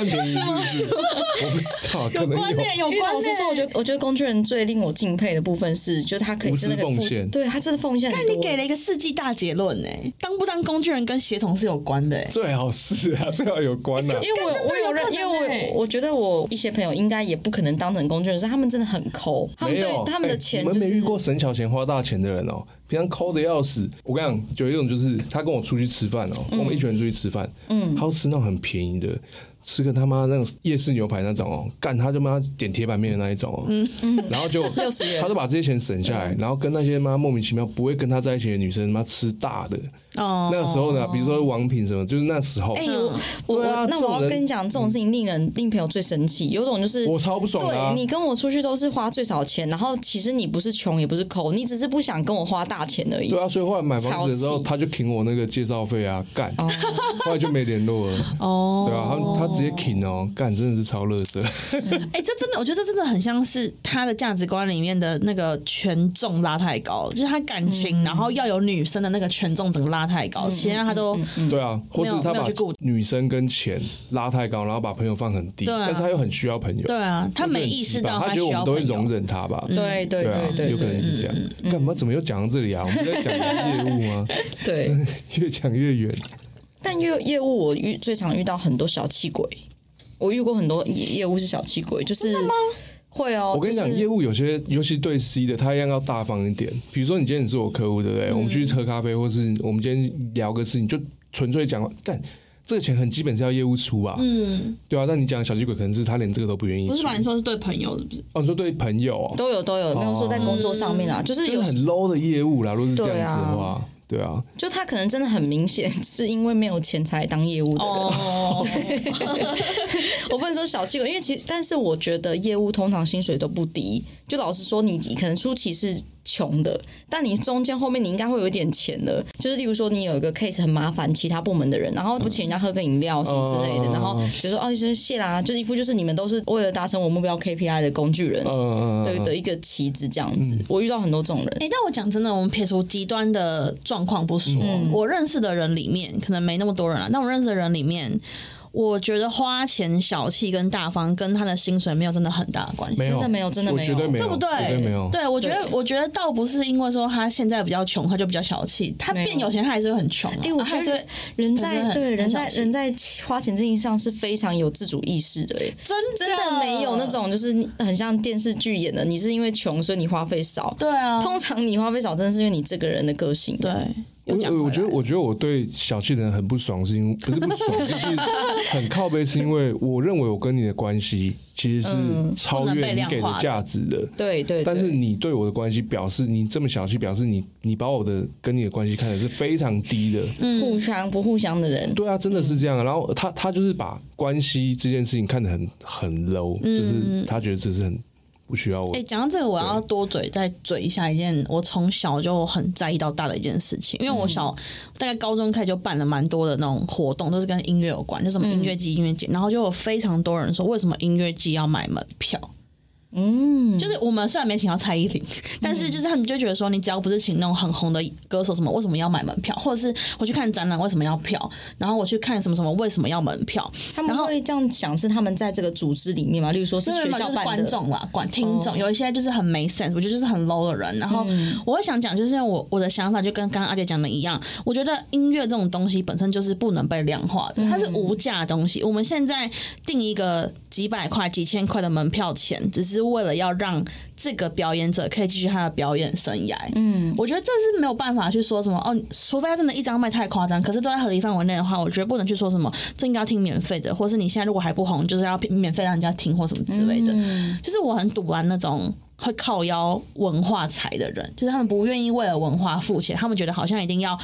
怕被在占便宜是不是？我不知道，可能有。关呢，有因为关呢。老实说，我觉得我觉得工具人最令我敬佩的部分是，就是他可以真的奉献对他真的奉献很多。但你给了一个世纪大结论呢，当不当工具人跟协同是有关的。哎，最好是啊，最好有关啊。因为我我有认，因为欸我我觉得我一些朋友应该也不可能当成工具人，是他们真的很抠，他们对他们的钱，我们没遇过省小钱花大钱的人哦，平常抠的要死。我跟你讲，有一种就是他跟我出去吃饭哦，嗯我们一群人出去吃饭，嗯，他要吃那种很便宜的。吃个他妈那种夜市牛排那种哦，干他就妈点铁板面的那一种哦，嗯嗯，然后就 他就把这些钱省下来，然后跟那些妈莫名其妙不会跟他在一起的女生妈吃大的，哦那个时候呢，比如说王品什么，就是那时候，哎、我我对啊我那我要跟你讲，这种事情令人令朋友最生气。有种就是我超不爽啊对你跟我出去都是花最少钱，然后其实你不是穷也不是抠，你只是不想跟我花大钱而已。对啊，所以后来买房子的时候，他就挺我那个介绍费啊，干，后来就没联络了。哦，对啊，他他直接挺哦，干真的是超乐色。哎、这真的，我觉得这真的很像是他的价值观里面的那个权重拉太高，就是他感情，然后要有女生的那个权重整个拉太高，其他他都、对啊，或是他把女生跟钱拉太高，然后把朋友放很低，但是他又很需要朋友。对啊，他没意识到他觉得需要朋我们都会容。忍他吧？对对啊对，对有可能是这样。干嘛？怎么又讲到这里啊？我们在讲业务吗？对。越讲越远。但业业务我遇最常遇到很多小气鬼，我遇过很多业业务是小气鬼，就是会哦。我跟你讲，就是业务有些，尤其对 C 的，他一样要大方一点。比如说，你今天你是我客户，对不对？嗯我们去喝咖啡，或是我们今天聊个事情，就纯粹讲干。这个钱很基本是要业务出吧，嗯，对啊。但你讲小气鬼，可能是他连这个都不愿意出。不是吧？你说是对朋友是不是？哦，你说对朋友哦，都有都有，没有说在工作上面啊，就是有就是很 low 的业务啦。如果是这样子的对话，对啊，就他可能真的很明显是因为没有钱才来当业务的人。哦，我不能说小气鬼，因为其实，但是我觉得业务通常薪水都不低。就老实说，你可能初期是穷的，但你中间后面你应该会有一点钱的。就是例如说，你有一个 case 很麻烦，其他部门的人，然后不请人家喝个饮料什么之类的，嗯然后就说哦，谢谢啦，就一副就是你们都是为了达成我目标 KPI 的工具人。对的的一个旗子这样子，我遇到很多这种人，哎、但我讲真的，我们撇除极端的状况不说，我认识的人里面可能没那么多人了，但我认识的人里面。我觉得花钱小气跟大方跟他的薪水没有真的很大的关系，真的没有真的没有对没有，对不对？对没有。对，我觉得，我觉得倒不是因为说他现在比较穷，他就比较小气。他变有钱，他还是会很穷、啊。哎我觉得人在对人在人在花钱这件事上是非常有自主意识的，哎，真真的没有那种就是很像电视剧演的，你是因为穷所以你花费少。对啊，通常你花费少，真的是因为你这个人的个性。对。又讲我我觉得，我觉得我对小气的人很不爽，是因为不是不爽，就是很靠背，是因为我认为我跟你的关系其实是超越你给的价值的。对对，但是你对我的关系表示你这么小气，表示你你把我的跟你的关系看的是非常低的。互相不互相的人，对啊，真的是这样啊。然后他他就是把关系这件事情看得很很 low，就是他觉得这是很不需要我哎、。讲到这个，我要多嘴再嘴一下一件我从小就很在意到大的一件事情，因为我小、大概高中开始就办了蛮多的那种活动，都是跟音乐有关，就什么音乐季、音乐节，然后就有非常多人说，为什么音乐季要买门票？嗯，就是我们虽然没请到蔡依林，但是就是他们就觉得说，你只要不是请那种很红的歌手，什么为什么要买门票？或者是我去看展览为什么要票？然后我去看什么什么为什么要门票？他们会这样想，是他们在这个组织里面嘛？例如说是学校办的，观众啦，管听众，有一些就是很没 sense，我觉得就是很 low 的人。然后嗯我会想讲，就是我我的想法就跟刚刚阿姐讲的一样，我觉得音乐这种东西本身就是不能被量化的，它是无价的东西。我们现在定一个几百块、几千块的门票钱，只是为了要让这个表演者可以继续他的表演生涯。嗯，我觉得这是没有办法去说什么哦，除非他真的一张卖太夸张，可是都在合理范围内的话，我觉得不能去说什么这应该要听免费的，或是你现在如果还不红，就是要免费让人家听或什么之类的。就是我很堵完那种会靠腰文化财的人，就是他们不愿意为了文化付钱，他们觉得好像一定要。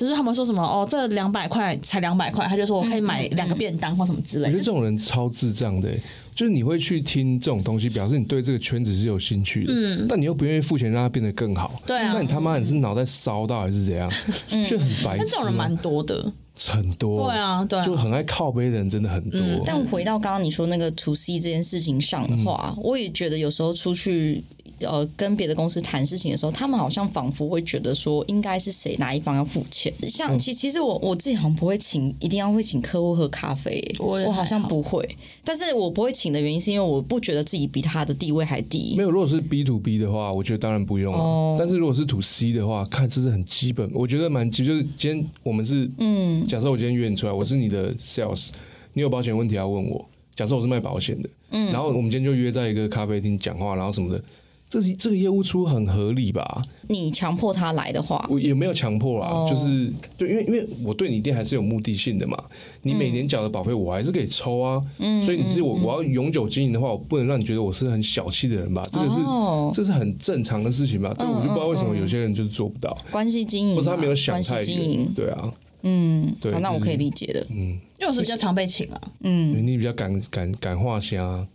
就是他们说什么哦，这两百块才两百块，他就说我可以买两个便当或什么之类的。我觉得这。种人超智障的、欸就是你会去听这种东西，表示你对这个圈子是有兴趣的，嗯，但你又不愿意付钱让它变得更好，对啊。那你他妈你是脑袋烧到还是怎样？就很白痴这种人蛮多的，很多，对啊对啊就很爱靠背的人真的很多。但回到刚刚你说那个 to C 这件事情上的话，我也觉得有时候出去呃跟别的公司谈事情的时候，他们好像仿佛会觉得说应该是谁哪一方要付钱。像其其实我我自己好像不会请，一定要会请客户喝咖啡，我也我好像不会。但是我不会请的原因是因为我不觉得自己比他的地位还低没。有，如果是 B to B 的话，我觉得当然不用啊。哦但是如果是 to C 的话，看这是很基本，我觉得蛮基，就是今天我们是，嗯，假设我今天约你出来，我是你的 sales，你有保险问题要问我，假设我是卖保险的，嗯，然后我们今天就约在一个咖啡厅讲话，然后什么的，这是这个业务出很合理吧？你强迫他来的话，我也没有强迫啦，哦。就是对，因为因为我对你店还是有目的性的嘛，你每年缴的保费我还是可以抽啊，嗯所以你是我我要永久经营的话，我不能让你觉得我是很小气的人吧，这个是、哦。这是很正常的事情吧，这我就不知道为什么有些人就是做不到，关系经营嘛，或是他没有想太远经营，，对啊，嗯，对那我可以理解的。嗯，因为我是比较常被请啊，嗯你比较敢敢敢画虾、啊，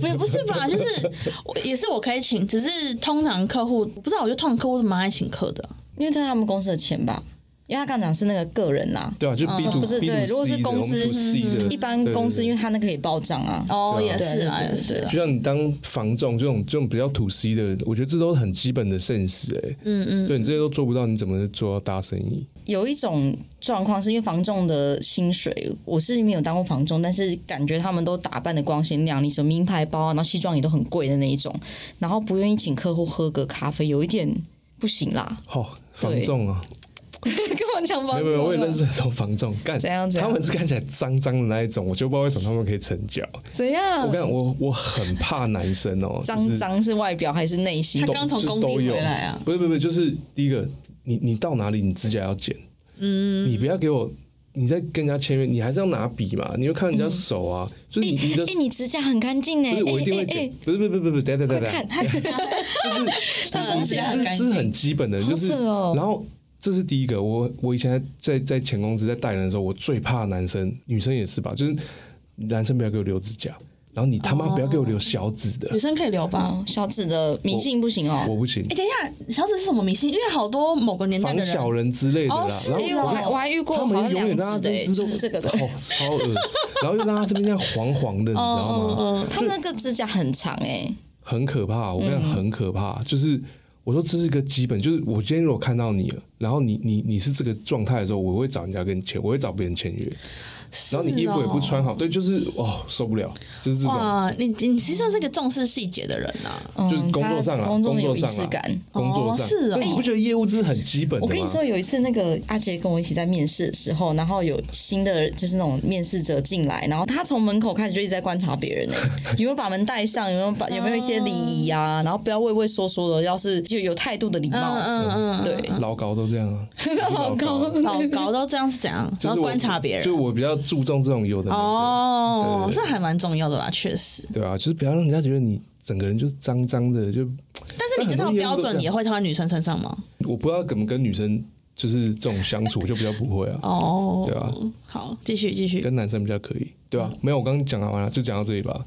不也不是吧？就是我也是我可以请，只是通常客户不知道，我觉得通常客户是蛮爱请客的。因为这是他们公司的钱吧？因为他刚讲是那个个人呐、对啊，就 B to 不是对如果是，公司一般公司因为他那个可以报账啊。哦，啊也是也是啊就。像你当房仲这种这种比较土 C 的，我觉得这都是很基本的 sense 哎、嗯嗯，对你这些都做不到，你怎么做到大生意？有一种状况是因为房仲的薪水，我是没有当过房仲，但是感觉他们都打扮的光鲜亮丽，什么名牌包啊，然后西装也都很贵的那一种，然后不愿意请客户喝个咖啡，有一点不行啦。哦，房仲啊，跟我讲房没有没有，我也认识很多房仲，干怎样怎样他们是看起来脏脏的那一种，我就不知道为什么他们可以成交。怎样我跟你讲，我我很怕男生哦，脏就是脏是外表还是内心他？刚从工地回来啊，不是不是不是，就是第一个，你你到哪里你指甲要剪，嗯，你不要给我。你在跟人家签约，你还是要拿笔嘛？你又看人家手啊，就是你你的哎、你指甲很干净呢。不是我一定会哎哎剪，不是不是不是不是，等等等等，快看，他手起来很干这是这是很。基本的，就是哦然后这是第一个，我我以前在在前公司在带人的时候，我最怕男生，女生也是吧，就是男生不要给我留指甲，然后你他妈不要给我留小指的女，生可以留吧？哦，小指的迷信不行哦。我不行哎，，等一下，小指是什么迷信？因为好多某个年代的防小人，之类的啦哦。是然后因为我还我还遇过好像他们永远两指的、欸，让他这只都就是这个的。哦超恶，然后又让他这边这样黄黄的，你知道吗？嗯他们那个指甲很长哎、很可怕，我跟你很可怕，就是。我说这是一个基本，就是我今天如果看到你了，然后你你你是这个状态的时候，我会找人家跟你签，我会找别人签约，然后你衣服也不穿好，对，就是哦受不了，就是这种，哇，你你其实算是个重视细节的人呐。嗯就是工作上啊工作很有仪工作上啦式感。工作上，哦是哦你不觉得业务这是很基本的？我跟你说，有一次那个阿杰跟我一起在面试的时候，然后有新的就是那种面试者进来，然后他从门口开始就一直在观察别人呢、有没有把门带上，有没有把有没有一些礼仪啊，然后不要畏畏缩缩的，要是就有态度的礼貌。嗯嗯嗯，对，老高都这样啊，老高老高都这样是怎样？然后就是观察别人。就我比较注重这种有的，哦，这还蛮重要的啦，确实。对啊，就是不要让人家觉得你整个人就是脏脏的，就但是你这套标准也会套在女生身上吗？我不知道怎么跟女生就是这种相处，就比较不会啊，哦，对啊，好，继续继续。跟男生比较可以，对啊，没有，我刚刚讲完了，就讲到这里吧。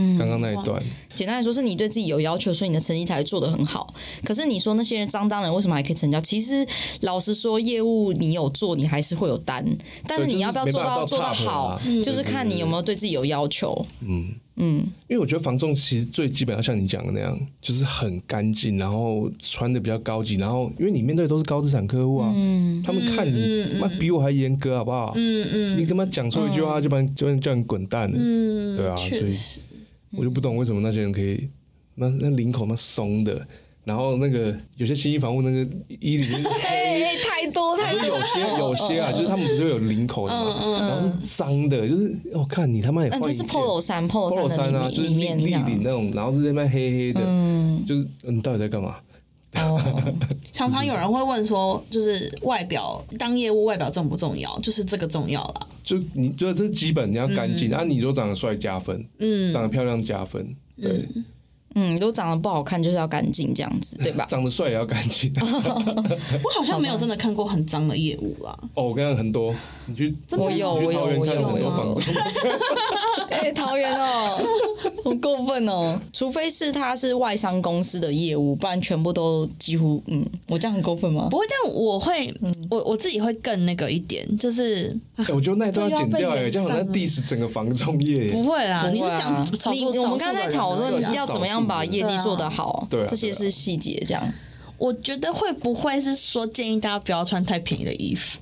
嗯，刚刚那一段，简单来说，是你对自己有要求，所以你的成绩才会做得很好。可是你说那些人脏脏人为什么还可以成交？其实老实说，业务你有做，你还是会有单，但是你要不要做到做到好啊，就是看你有没有对自己有要求。嗯嗯因为我觉得房仲其实最基本要像你讲的那样，就是很干净，然后穿的比较高级，然后因为你面对的都是高资产客户啊，嗯他们看你妈比我还严格，好不好？嗯嗯，你跟他讲错一句话就把就把你叫你滚蛋了，嗯，对啊，所以确实，我就不懂为什么那些人可以，那那领口那松的，然后那个有些新衣房屋那个衣领、就是黑。哎，太多太多有些有些啊，就是他们不是有领口的嘛，然后是脏的，就是我看你他妈也嗯，这是换一件 polo 衫 polo，polo 衫啊，就是立领那种，然后是那边黑黑的，就是你到底在干嘛？哦，常常有人会问说，就是外表当业务外表重不重要？就是这个重要啦。就你觉得这是基本，你要干净，啊，你如果长得帅加分，嗯，长得漂亮加分，对，嗯，如果长得不好看，就是要干净这样子，对吧？长得帅也要干净。我好像没有真的看过很脏的业务啦。哦，我跟你讲很多，你去我有我有我有我有房仲 哎、桃园哦，好过分哦！除非是他是外商公司的业务，不然全部都几乎嗯，我这样很过分吗？不会，但我会，我我自己会更那个一点，就是哎我觉得那一段要剪掉哎，这样好像延上了 diss 整个房中业耶。不会啦。你是讲少你我们刚才在讨论要怎么样把业绩做得好，对啊这些是细节，这样。我觉得会不会是说建议大家不要穿太便宜的衣服？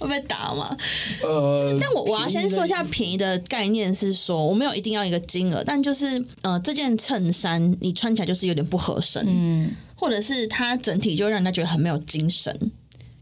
会被打吗？呃，但我我要先说一下便宜的概念是说，我没有一定要一个金额，但就是呃，这件衬衫你穿起来就是有点不合身，嗯，或者是它整体就让人家觉得很没有精神，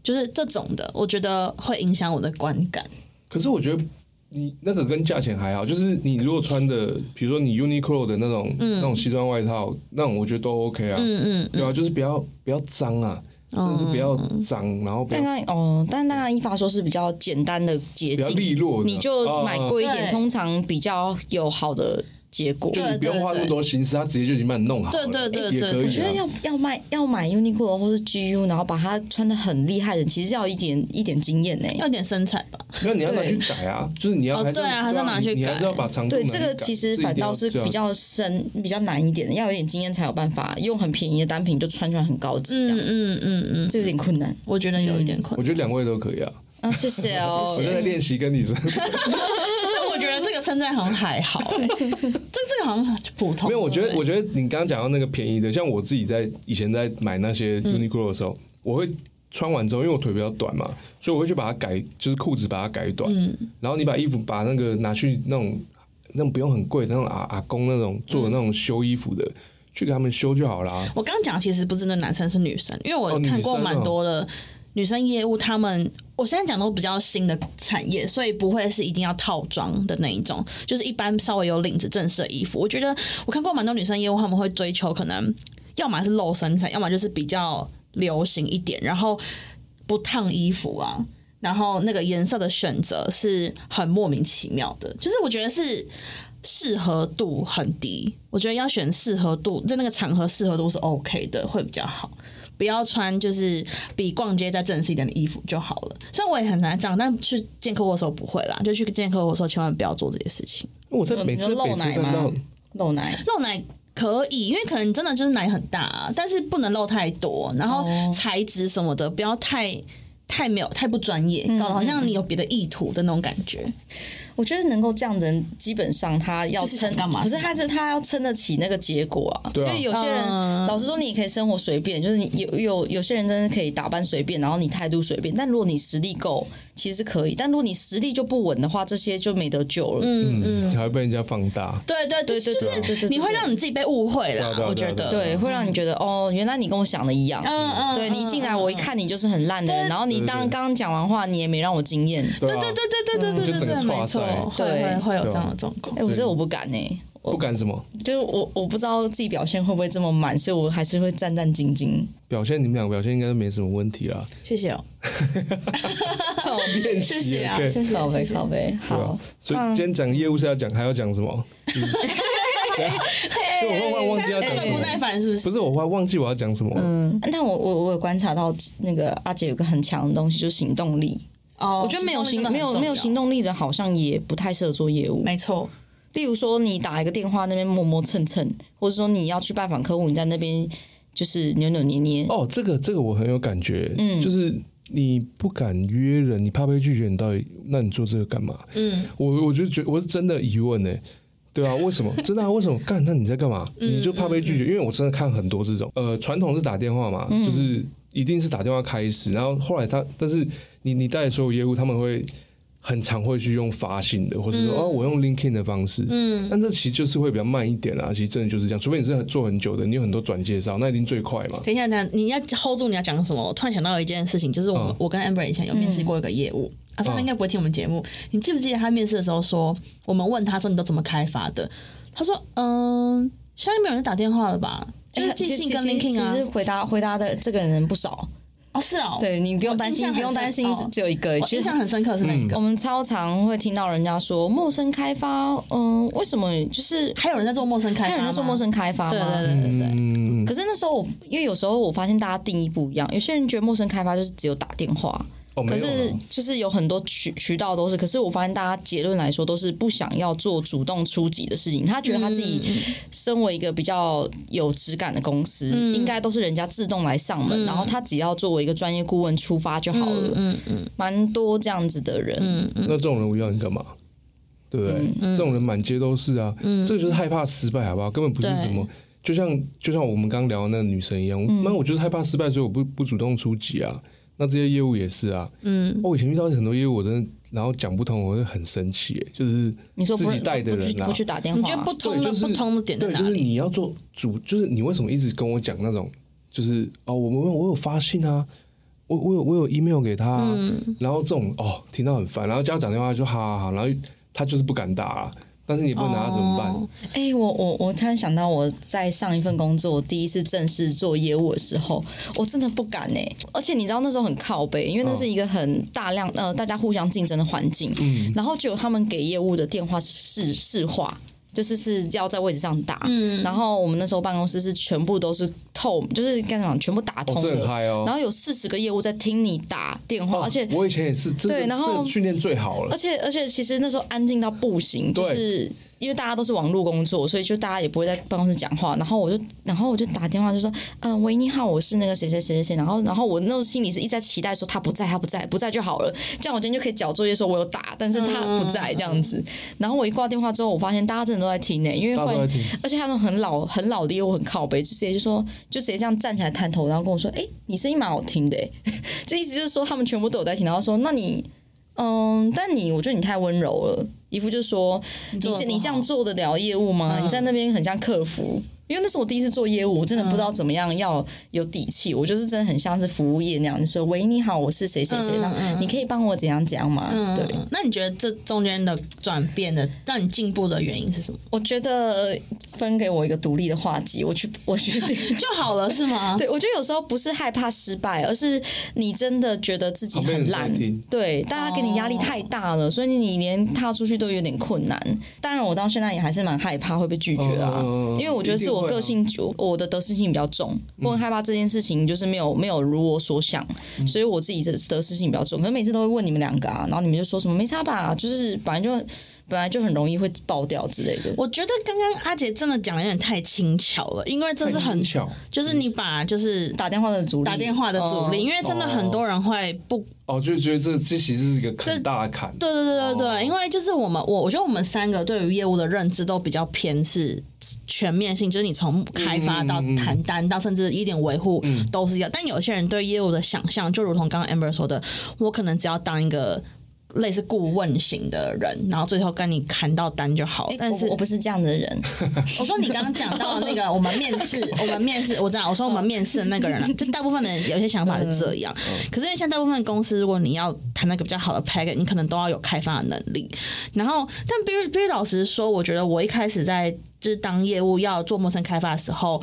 就是这种的，我觉得会影响我的观感。可是我觉得你那个跟价钱还好，就是你如果穿的，比如说你 Uniqlo 的那种、那种西装外套，那种我觉得都 OK 啊，嗯嗯，对啊，就是不要不要脏啊，真的是比较脏，然后不但要刚哦，但刚刚一发说是比较简单的捷比较利径，落的，你就买贵一点，通常比较有好的结果。就你不用花那么多心思，他直接就已经帮你弄好了，对对对对。我觉得要要卖要买 Uniqlo 或是 GU，然后把它穿的很厉害的，其实要一点一点经验呢。要点身材吧。没有，你要拿去改啊，就是你要对啊还是要拿去改还是要把长度对，这个其实反倒是比较深、比较难一点的，要有点经验才有办法用很便宜的单品就穿出来很高级，这样、嗯嗯嗯嗯，这有点困难我觉得有一点困难。我觉得两位都可以啊，啊。谢谢哦，我正在练习跟女生，觉得这个称赞好像还好、欸，这这个好像很普通。没有，我觉得我觉得你刚刚讲到那个便宜的，像我自己在以前在买那些嗯 Uniqlo 的时候，我会穿完之后，因为我腿比较短嘛，所以我会去把它改，就是裤子把它改短，嗯然后你把衣服把那个拿去那种那种不用很贵的那种阿阿公那种做的那种修衣服的，去给他们修就好啦。我刚刚讲其实不是那男生是女生，因为我哦看过蛮多的女生业务，他们我现在讲都比较新的产业，所以不会是一定要套装的那一种，就是一般稍微有领子正式的衣服。我觉得我看过蛮多女生业务，他们会追求可能要么是露身材，要么就是比较流行一点，然后不烫衣服啊。然后那个颜色的选择是很莫名其妙的，就是我觉得是适合度很低。我觉得要选适合度，在那个场合适合度是 OK 的，会比较好。不要穿就是比逛街再正式一点的衣服就好了。虽然我也很难讲，但去见客户的时候不会啦，就去见客户的时候千万不要做这些事情。我在每次露奶吗露奶。露奶可以，因为可能你真的就是奶很大、啊，但是不能露太多，然后哦材质什么的不要太。太没有太不专业，搞得好像你有别的意图的那种感觉。我觉得能够这样的人，基本上他要就是撑想干嘛不是他是他要撑得起那个结果啊。对啊因为有些人，嗯老实说，你也可以生活随便，就是你有有有些人真的可以打扮随便，然后你态度随便。但如果你实力够，其实可以。但如果你实力就不稳的话，这些就没得救了。嗯嗯，嗯，还会被人家放大。对对对，对对就是你会让你自己被误会啦。我觉得，对，会让你觉得哦，原来你跟我想的一样。嗯嗯，对你一进来，我一看你就是很烂的人，然后你当刚刚讲完话，你也没让我惊艳。对啊对对对对对对对对，没错，会对会会有这样的状况哎、。我这我不敢呢、不敢什么就是我我不知道自己表现会不会这么满，所以我还是会战战兢兢。表现，你们俩表现应该没什么问题啦。谢谢哦，练习谢谢啊，对谢谢靠背谢谢靠背，对啊好，，所以今天讲业务是要讲，还要讲什么？所以我忽然忘记要讲什么不。耐烦是不是？不是，我忽然忘记我要讲什么。嗯，但我我我有观察到那个阿姐有个很强的东西，就是行动力。哦，我觉得没有行没有没有行，动力的，好像也不太适合做业务。没错，例如说，你打一个电话那边磨磨蹭蹭，或者说你要去拜访客户，你在那边就是扭扭捏捏。哦，这个这个我很有感觉，嗯就是你不敢约人，你怕被拒绝，你到底那你做这个干嘛？嗯，我我就觉得我是真的疑问呢、对啊，为什么？真的啊？为什么？干？那你在干嘛？嗯你就怕被拒绝？因为我真的看很多这种，呃，传统是打电话嘛，嗯就是一定是打电话开始，然后后来他，但是你你带的所有业务，他们会很常会去用发信的，或者说、哦，我用 LinkedIn 的方式，嗯，但这其实就是会比较慢一点啦。其实真的就是这样，除非你是很做很久的，你有很多转介绍，那一定最快嘛。等一下，等一下，你要 hold 住你要讲什么？我突然想到一件事情，就是我我跟 Amber 以前有面试过一个业务，啊，他应该不会听我们节目。你记不记得他面试的时候说，我们问他说你都怎么开发的？他说，嗯，现在没有人打电话了吧？就是寄信跟 LinkedIn 啊其实。回答回答的这个人不少。哦，是哦，对你不用担心，不用担心，只有一个。我印其实象很深刻是哪一个？我。们超常会听到人家说陌生开发，嗯，为什么？就是还有人在做陌生开发吗，还有人在做陌生开发吗？对对对对对，嗯，可是那时候我，因为有时候我发现大家定义不一样，有些人觉得陌生开发就是只有打电话，哦，可是就是有很多渠渠道都是，可是我发现大家结论来说都是不想要做主动出击的事情。他觉得他自己身为一个比较有质感的公司，应该都是人家自动来上门，然后他只要作为一个专业顾问出发就好了。嗯嗯，蛮多这样子的人，那这种人我要你干嘛？对不对？嗯这种人满街都是啊，这个就是害怕失败，好不好？根本不是什么，就像就像我们刚聊的那个女生一样，嗯那、我就是害怕失败，所以我不不主动出击啊。那这些业务也是啊，嗯，我以前遇到很多业务，我真的然后讲不通，我会很生气，哎，就是你说不自己带的人啊。不去去打电话，你觉得不通的就是不通的点在，哪里？就是你要做主，就是你为什么一直跟我讲那种，就是哦，我们我有发信啊，我我有我有 email 给他、啊，嗯。然后这种哦听到很烦，然后叫他打电话就哈哈哈，然后他就是不敢打、啊，但是你不能拿他怎么办？哦哎、我我我突然想到，我在上一份工作第一次正式做业务的时候，我真的不敢哎、而且你知道那时候很靠背，因为那是一个很大量呃大家互相竞争的环境，嗯然后就有他们给业务的电话是市话。就是是要在位置上打，嗯，然后我们那时候办公室是全部都是透，就是干什么全部打通的。然后有四十个业务在听你打电话，哦而且我以前也是，这个对然后训练最好了而。且而且，其实那时候安静到不行，就是因为大家都是网络工作，所以就大家也不会在办公室讲话。然后我就，然后我就打电话就说：“嗯、喂，你好，我是那个谁谁谁谁谁。”然后，然后我那时候心里是一直在期待说他不在，他不在，不在就好了，这样我今天就可以交作业，说我有打，但是他不在这样子。然后我一挂电话之后，我发现大家真的都在听呢、因为会，而且他们很老很老的又很靠北，就直接就说，就直接这样站起来探头，然后跟我说：“哎、你声音蛮好听的、欸。”就意思就是说他们全部都有在听，然后说：“那你，嗯，但你我觉得你太温柔了，姨夫就说你这你这样做得了业务吗？嗯你在那边很像客服。”因为那是我第一次做业务，我真的不知道怎么样要有底气。我就是真的很像是服务业那样，就说：“喂，你好，我是谁谁谁，嗯那嗯你可以帮我怎样怎样吗？”对，嗯，那你觉得这中间的转变的让你进步的原因是什么？我觉得分给我一个独立的话题，我去，我决定。就好了是吗？对，我觉得有时候不是害怕失败，而是你真的觉得自己很烂。对，大家给你压力太大了，所以你连踏出去都有点困难。当然，我到现在也还是蛮害怕会被拒绝啊，嗯因为我觉得是我个性，我的得失心比较重，我很害怕这件事情就是没有没有如我所想，所以我自己的得失心比较重。可是每次都会问你们两个啊，然后你们就说什么没差吧，就是反正就本来就很容易会爆掉之类的。我觉得刚刚阿杰真的讲的有点太轻巧了，因为这是很巧就是你把就是打电话的阻力，打电话的阻力，嗯因为真的很多人会不哦，就觉得这这其实是一个很大的坎。对对对对对，哦因为就是我们我我觉得我们三个对于业务的认知都比较偏是全面性，就是你从开发到谈单到甚至一点维护都是要。但有些人对业务的想象，就如同刚刚 Amber 说的，我可能只要当一个。类似顾问型的人，然后最后跟你谈到单就好。但是我我不是这样的人，我说你刚刚讲到的那个，我们面试，我们面试，我知道，我说我们面试的那个人啊，就大部分的人有些想法是这样。可是因为像大部分公司，如果你要谈那个比较好的 package，你可能都要有开发的能力。然后，但必须必须老实说，我觉得我一开始在就是当业务要做陌生开发的时候。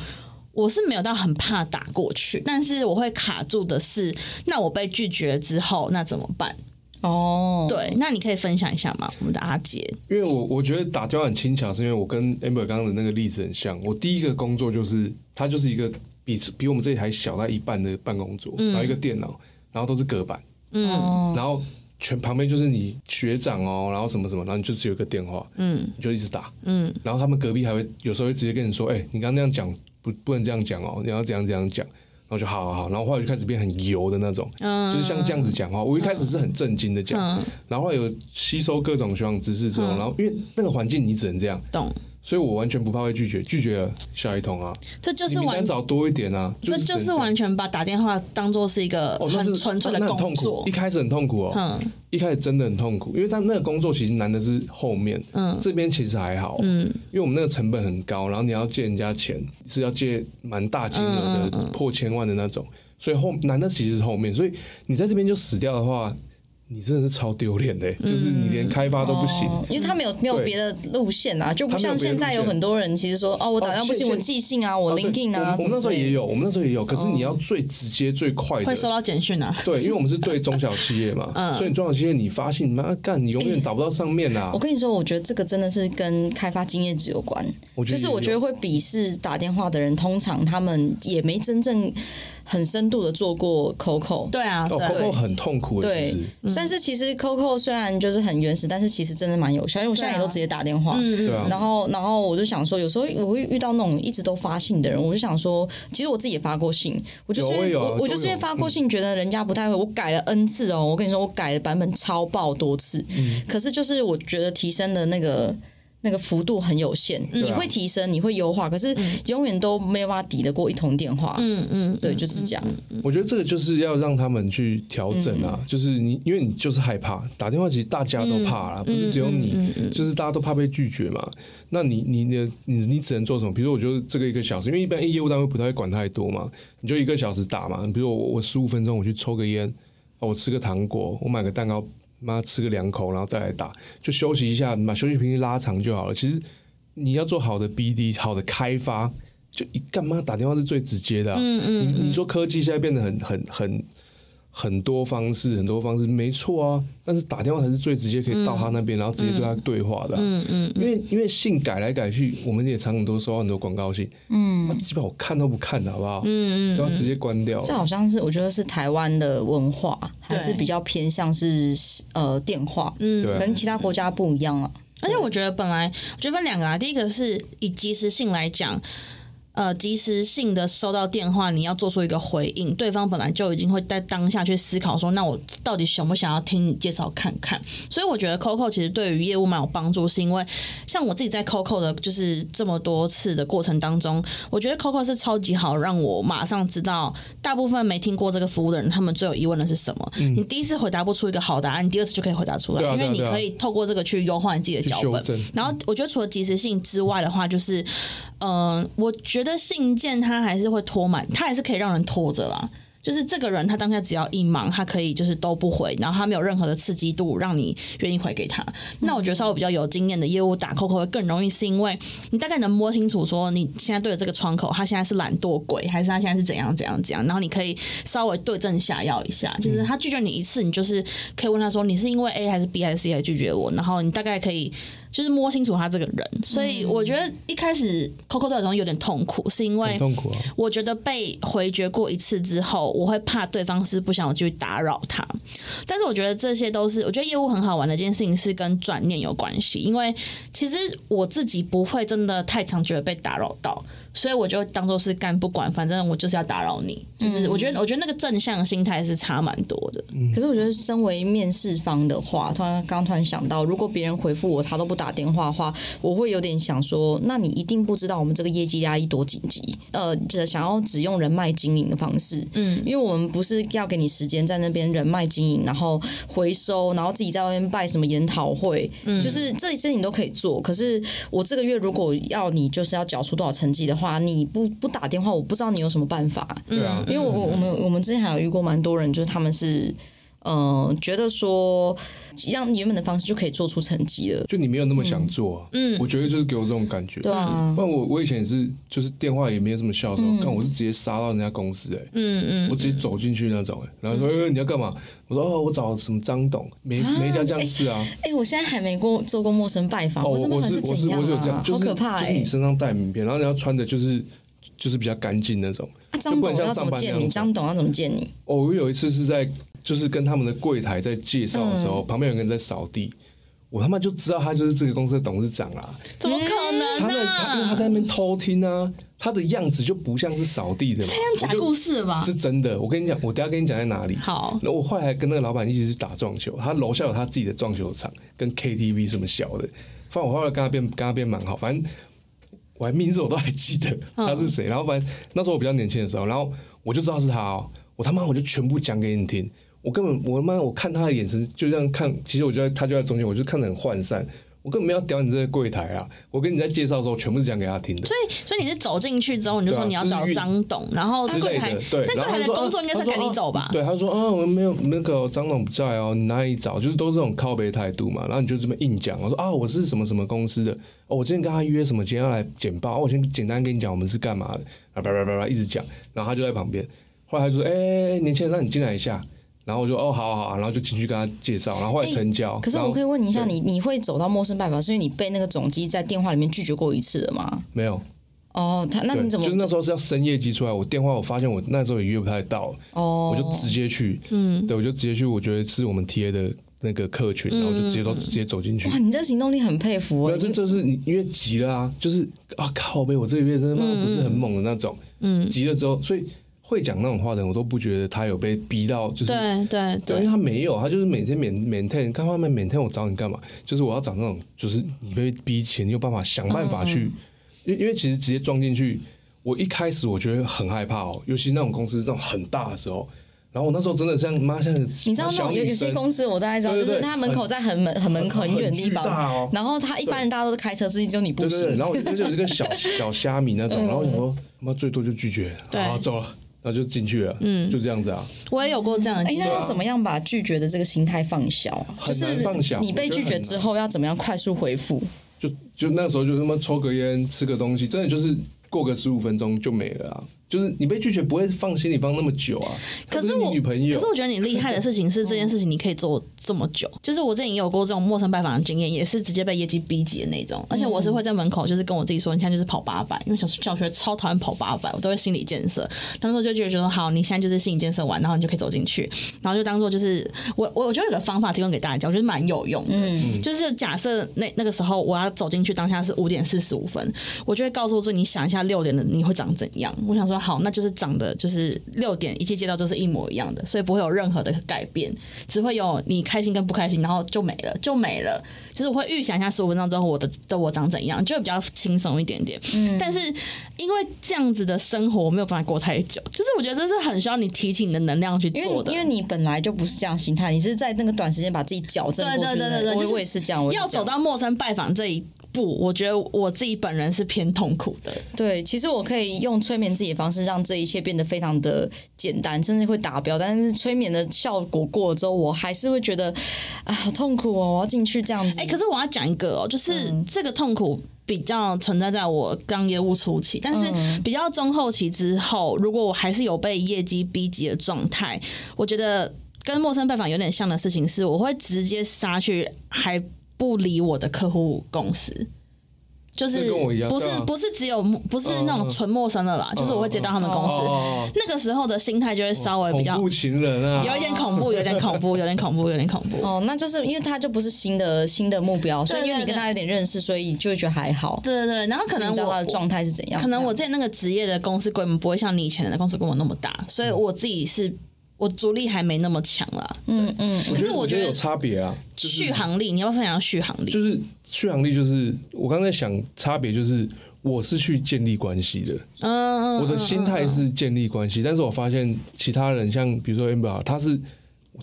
我是没有到很怕打过去，但是我会卡住的是，那我被拒绝之后，那怎么办？哦，对，那你可以分享一下吗？我们的阿杰，因为我我觉得打电话很轻巧，是因为我跟 Amber 刚刚的那个例子很像。我第一个工作就是，它就是一个比比我们这里还小在一半的办公桌，然后一个电脑，然后都是隔板，嗯，然后全旁边就是你学长哦，然后什么什么，然后你就只有一个电话，嗯。你就一直打，嗯。然后他们隔壁还会有时候会直接跟你说，哎、你刚刚那样讲不不能这样讲哦，你要怎样怎样讲。然后就好好好，然后后来就开始变很油的那种，嗯，就是像这样子讲话。我一开始是很震惊的讲，嗯，然后有吸收各种学长知识之后，然后因为那个环境你只能这样，懂。所以我完全不怕被拒绝，拒绝了下一通啊，这就是完你名单找多一点啊，这是就是完全把打电话当做是一个很是纯粹的工作，一。开始很痛苦哦，嗯。一开始真的很痛苦，因为他那个工作其实难的是后面，嗯。这边其实还好，嗯。因为我们那个成本很高，然后你要借人家钱是要借蛮大金额的，嗯嗯嗯。破千万的那种，所以后难的其实是后面，所以你在这边就死掉的话，你真的是超丢脸的，就是你连开发都不行。哦因为他没有没有别的路线啊，就不像现在有很多人其实说哦，我打电话不行，我寄信啊，我哦对 LinkedIn 啊，我们那时候也有。我们那时候也有，可是你要最直接、最快的，会收到简讯啊。对，因为我们是对中小企业嘛，嗯所以中小企业你发信，妈干，你永远打不到上面啊我。跟你说，我觉得这个真的是跟开发经验值有关。我觉得就是我觉得会鄙视打电话的人，通常他们也没真正很深度的做过 Coco。对啊，，Coco 很痛苦的，对，但是其实 Coco 虽然就是很原始，但是其实真的蛮有效，因为我现在也都直接打电话。对啊，然后，然后我就想说，有时候我会遇到那种一直都发信的人，我就想说，其实我自己也发过信，我就是我我就是因为发过信，觉得人家不太会，我改了 N 次哦，我跟你说，我改的版本超爆多次，嗯。可是就是我觉得提升的那个。那个幅度很有限，嗯你会提升，你会优化，可是永远都没有办法抵得过一通电话。嗯嗯，对，就是这样。我觉得这个就是要让他们去调整啊，就是你因为你就是害怕打电话，其实大家都怕啦，不是只有你，就是大家都怕被拒绝嘛。那你你的你你只能做什么？比如说，我就这个一个小时，因为一般业务单位不太会管太多嘛，你就一个小时打嘛。比如我我十五分钟我去抽个烟，我吃个糖果，我买个蛋糕，妈吃个两口，然后再来打，就休息一下，把休息频率拉长就好了。其实你要做好的 BD，好的开发，就一干嘛打电话是最直接的、啊。嗯嗯你你说科技现在变得很很很很多方式，很多方式没错啊，但是打电话才是最直接可以到他那边，然后直接对他对话的、嗯嗯，因为因为信改来改去，我们也常常都收到很多广告信，嗯，那基本我看都不看的好不好？嗯嗯，就要直接关掉。这好像是我觉得是台湾的文化，还是比较偏向是呃电话，嗯，可能其他国家不一样啊。而且我觉得本来我觉得分两个啊，第一个是以及时性来讲。呃，及时性的收到电话，你要做出一个回应，对方本来就已经会在当下去思考说，那我到底想不想要听你介绍看看？所以我觉得 Coco 其实对于业务蛮有帮助，是因为像我自己在 Coco 的就是这么多次的过程当中，我觉得 Coco 是超级好，让我马上知道大部分没听过这个服务的人，他们最有疑问的是什么。你第一次回答不出一个好答案，你第二次就可以回答出来，因为你可以透过这个去优化你自己的脚本。然后我觉得除了及时性之外的话，就是，嗯、我觉得信件它还是会拖满，它还是可以让人拖着啦。就是这个人他当下只要一忙，他可以就是都不回，然后他没有任何的刺激度让你愿意回给他。那我觉得稍微比较有经验的业务打 COCO 会更容易，是因为你大概能摸清楚说你现在对着这个窗口，他现在是懒惰鬼，还是他现在是怎样怎样怎样，然后你可以稍微对症下药一下。就是他拒绝你一次，你就是可以问他说你是因为 A 还是 B 还是 C 来拒绝我，然后你大概可以。就是摸清楚他这个人，所以我觉得一开始 Coco 对我有点痛苦，是因为痛苦啊，我觉得被回绝过一次之后，我会怕对方是不想我去打扰他。但是我觉得这些都是，我觉得业务很好玩的一件事情是跟转念有关系，因为其实我自己不会真的太常觉得被打扰到，所以我就当做是干不管，反正我就是要打扰你。就是我觉得，我觉得那个正向心态是差蛮多的。可是我觉得，身为面试方的话，突然刚突然想到，如果别人回复我他都不打电话的话，我会有点想说，那你一定不知道我们这个业绩压力多紧急。呃，就想要只用人脉经营的方式，嗯，因为我们不是要给你时间在那边人脉经营，然后回收，然后自己在外面办什么研讨会，嗯就是这些你都可以做。可是我这个月如果要你就是要缴出多少成绩的话，你不不打电话，我不知道你有什么办法。对啊，因为我我们我们之前还有遇过蛮多人，就是他们是嗯、呃觉得说让原本的方式就可以做出成绩了，就你没有那么想做、啊，嗯，我觉得就是给我这种感觉，对啊，不然我我以前也是，就是电话也没有这么笑的时候，看、我是直接杀到人家公司哎、嗯嗯，我直接走进去那种哎、然后说、呃你要干嘛？我说哦我找什么张董，没没家这样事啊。哎、我现在还没过做过陌生拜访，哦，我陌生拜访我是我是我是有这样，啊？就是好可怕哎、就是你身上带名片，然后你要穿的就是就是比较干净那种。啊，张董要怎么见你？张董要怎么见你？哦，我有一次是在就是跟他们的柜台在介绍的时候，旁边有个人在扫地，我他妈就知道他就是这个公司的董事长啦。怎么可能他那他因为他？在那边偷听啊，他的样子就不像是扫地的嘛，像假故事吧？是真的。我跟你讲，我等下跟你讲在哪里。好，然后我后来还跟那个老板一起去打撞球，他楼下有他自己的撞球场，跟 KTV 什么小的。反正我后来跟他变跟他变蛮好，反正我还名字我都还记得他是谁。然后反正那时候我比较年轻的时候，然后我就知道是他哦，我他妈我就全部讲给你听。我根本我他妈我看他的眼神就这样看，其实我就在他就在中间，我就看得很涣散。我根本没有屌你这个柜台啊！我跟你在介绍的时候，全部是讲给他听的。所以，所以你是走进去之后，你就说你要找张董，然后柜台，，对，那柜台的工作应该是赶你走吧啊？对，他说啊，我们没有那个张董不在哦，你哪里找？就是都是这种靠背态度嘛。然后你就这么硬讲，我说啊，我是什么什么公司的，哦，我之前跟他约什么，今天要来简报，哦我先简单跟你讲我们是干嘛的，啊，叭叭叭叭一直讲，然后他就在旁边，后来他就说，哎年轻人，让你进来一下。然后我就哦，好好好，然后就进去跟他介绍，然后后来成交。可是我可以问你一下，你你会走到陌生拜访，是因为你被那个总机在电话里面拒绝过一次了吗？没有？哦，他那，你怎么就是那时候是要升业绩出来，我电话我发现我那时候也约不太到，哦？我就直接去，嗯，对，我就直接去，我觉得是我们 TA 的那个客群，然后就直接都直接走进去。哇，你这行动力很佩服没有，哎。这这是你因为急了啊，就是啊靠呗，我这个月真的妈不是很猛的那种，嗯，急了之后，所以会讲那种话的人，我都不觉得他有被逼到，就是对对对，因为他没有，他就是每天 main maintain，干嘛 maintain 我找你干嘛？就是我要找那种，就是你被逼钱，你有办法想办法去，因为因为其实直接撞进去，我一开始我觉得很害怕哦，尤其那种公司这种很大的时候，然后我那时候真的像妈像你知道那种有有些公司我大概知道，对对对就是他门口在很门很门口很很远的地方哦，然后他一般人大家都是开车，司机就你不对对对，行。然后我就有一个小小虾米那种，然后我想说妈最多就拒绝，然后走了，然后就进去了，嗯，就这样子啊，我也有过这样的哎。那要怎么样把拒绝的这个心态放小啊？就很是难放小你被拒绝之后要怎么样快速回复？就就那时候就他妈抽个烟吃个东西，真的就是过个十五分钟就没了啊。就是你被拒绝不会放心里放那么久啊。可是我，女朋友，可是我觉得你厉害的事情是这件事情你可以做这么久。就是我之前也有过这种陌生拜访的经验，也是直接被业绩逼急的那种。而且我是会在门口就是跟我自己说，你现在就是跑八百，因为小小学超讨厌跑八百，我都会心理建设。那时候就觉得说，好，你现在就是心理建设完，然后你就可以走进去，然后就当做就是我我我觉得有个方法提供给大家，我觉得蛮有用的。嗯，就是假设那那个时候我要走进去，当下是五点四十五分，我就会告诉自己，你想一下六点的你会长怎样？我想说，好，那就是长得就是六点一切街道都是一模一样的，所以不会有任何的改变，只会有你开心跟不开心，然后就没了，就没了。就是我会预想一下十五分钟之后我的的我长怎样，就会比较轻松一点点。嗯，但是因为这样子的生活我没有办法过太久，就是我觉得这是很需要你提起你的能量去做的，因为你本来就不是这样心态，你是在那个短时间把自己矫正过去。对对对对对我就是我也是这样，我要走到陌生拜访这一步，我觉得我自己本人是偏痛苦的。对，其实我可以用催眠自己的方式，让这一切变得非常的简单，甚至会达标。但是催眠的效果过了之后，我还是会觉得啊，好痛苦哦，我要进去这样子。哎、可是我要讲一个哦，就是嗯这个痛苦比较存在在我刚业务初期，但是嗯比较中后期之后，如果我还是有被业绩逼急的状态，我觉得跟陌生拜访有点像的事情是，我会直接杀去还不理我的客户公司。就是跟我一样不是不是只有不是那种纯陌生的啦，就是我会接到他们公司，哦那个时候的心态就会稍微比较恐怖情人啊，有一点恐怖，有点恐怖，有点恐怖，有点恐怖。哦，那就是因为他就不是新的新的目标，所以因为你跟他有点认识，所以就会觉得还好。对对对，然后可能我你知道他的状态是怎样？可能我之前那个职业的公司规模不会像你以前的公司规模那么大，所以我自己是我阻力还没那么强啦。嗯嗯，可是我觉得我觉得有差别啊，就是续航力，你要不要分享续航力？就是续航力，就是我刚才想差别就是。我是去建立关系的，嗯，我的心态是建立关系，但是我发现其他人像比如说 Amber，他是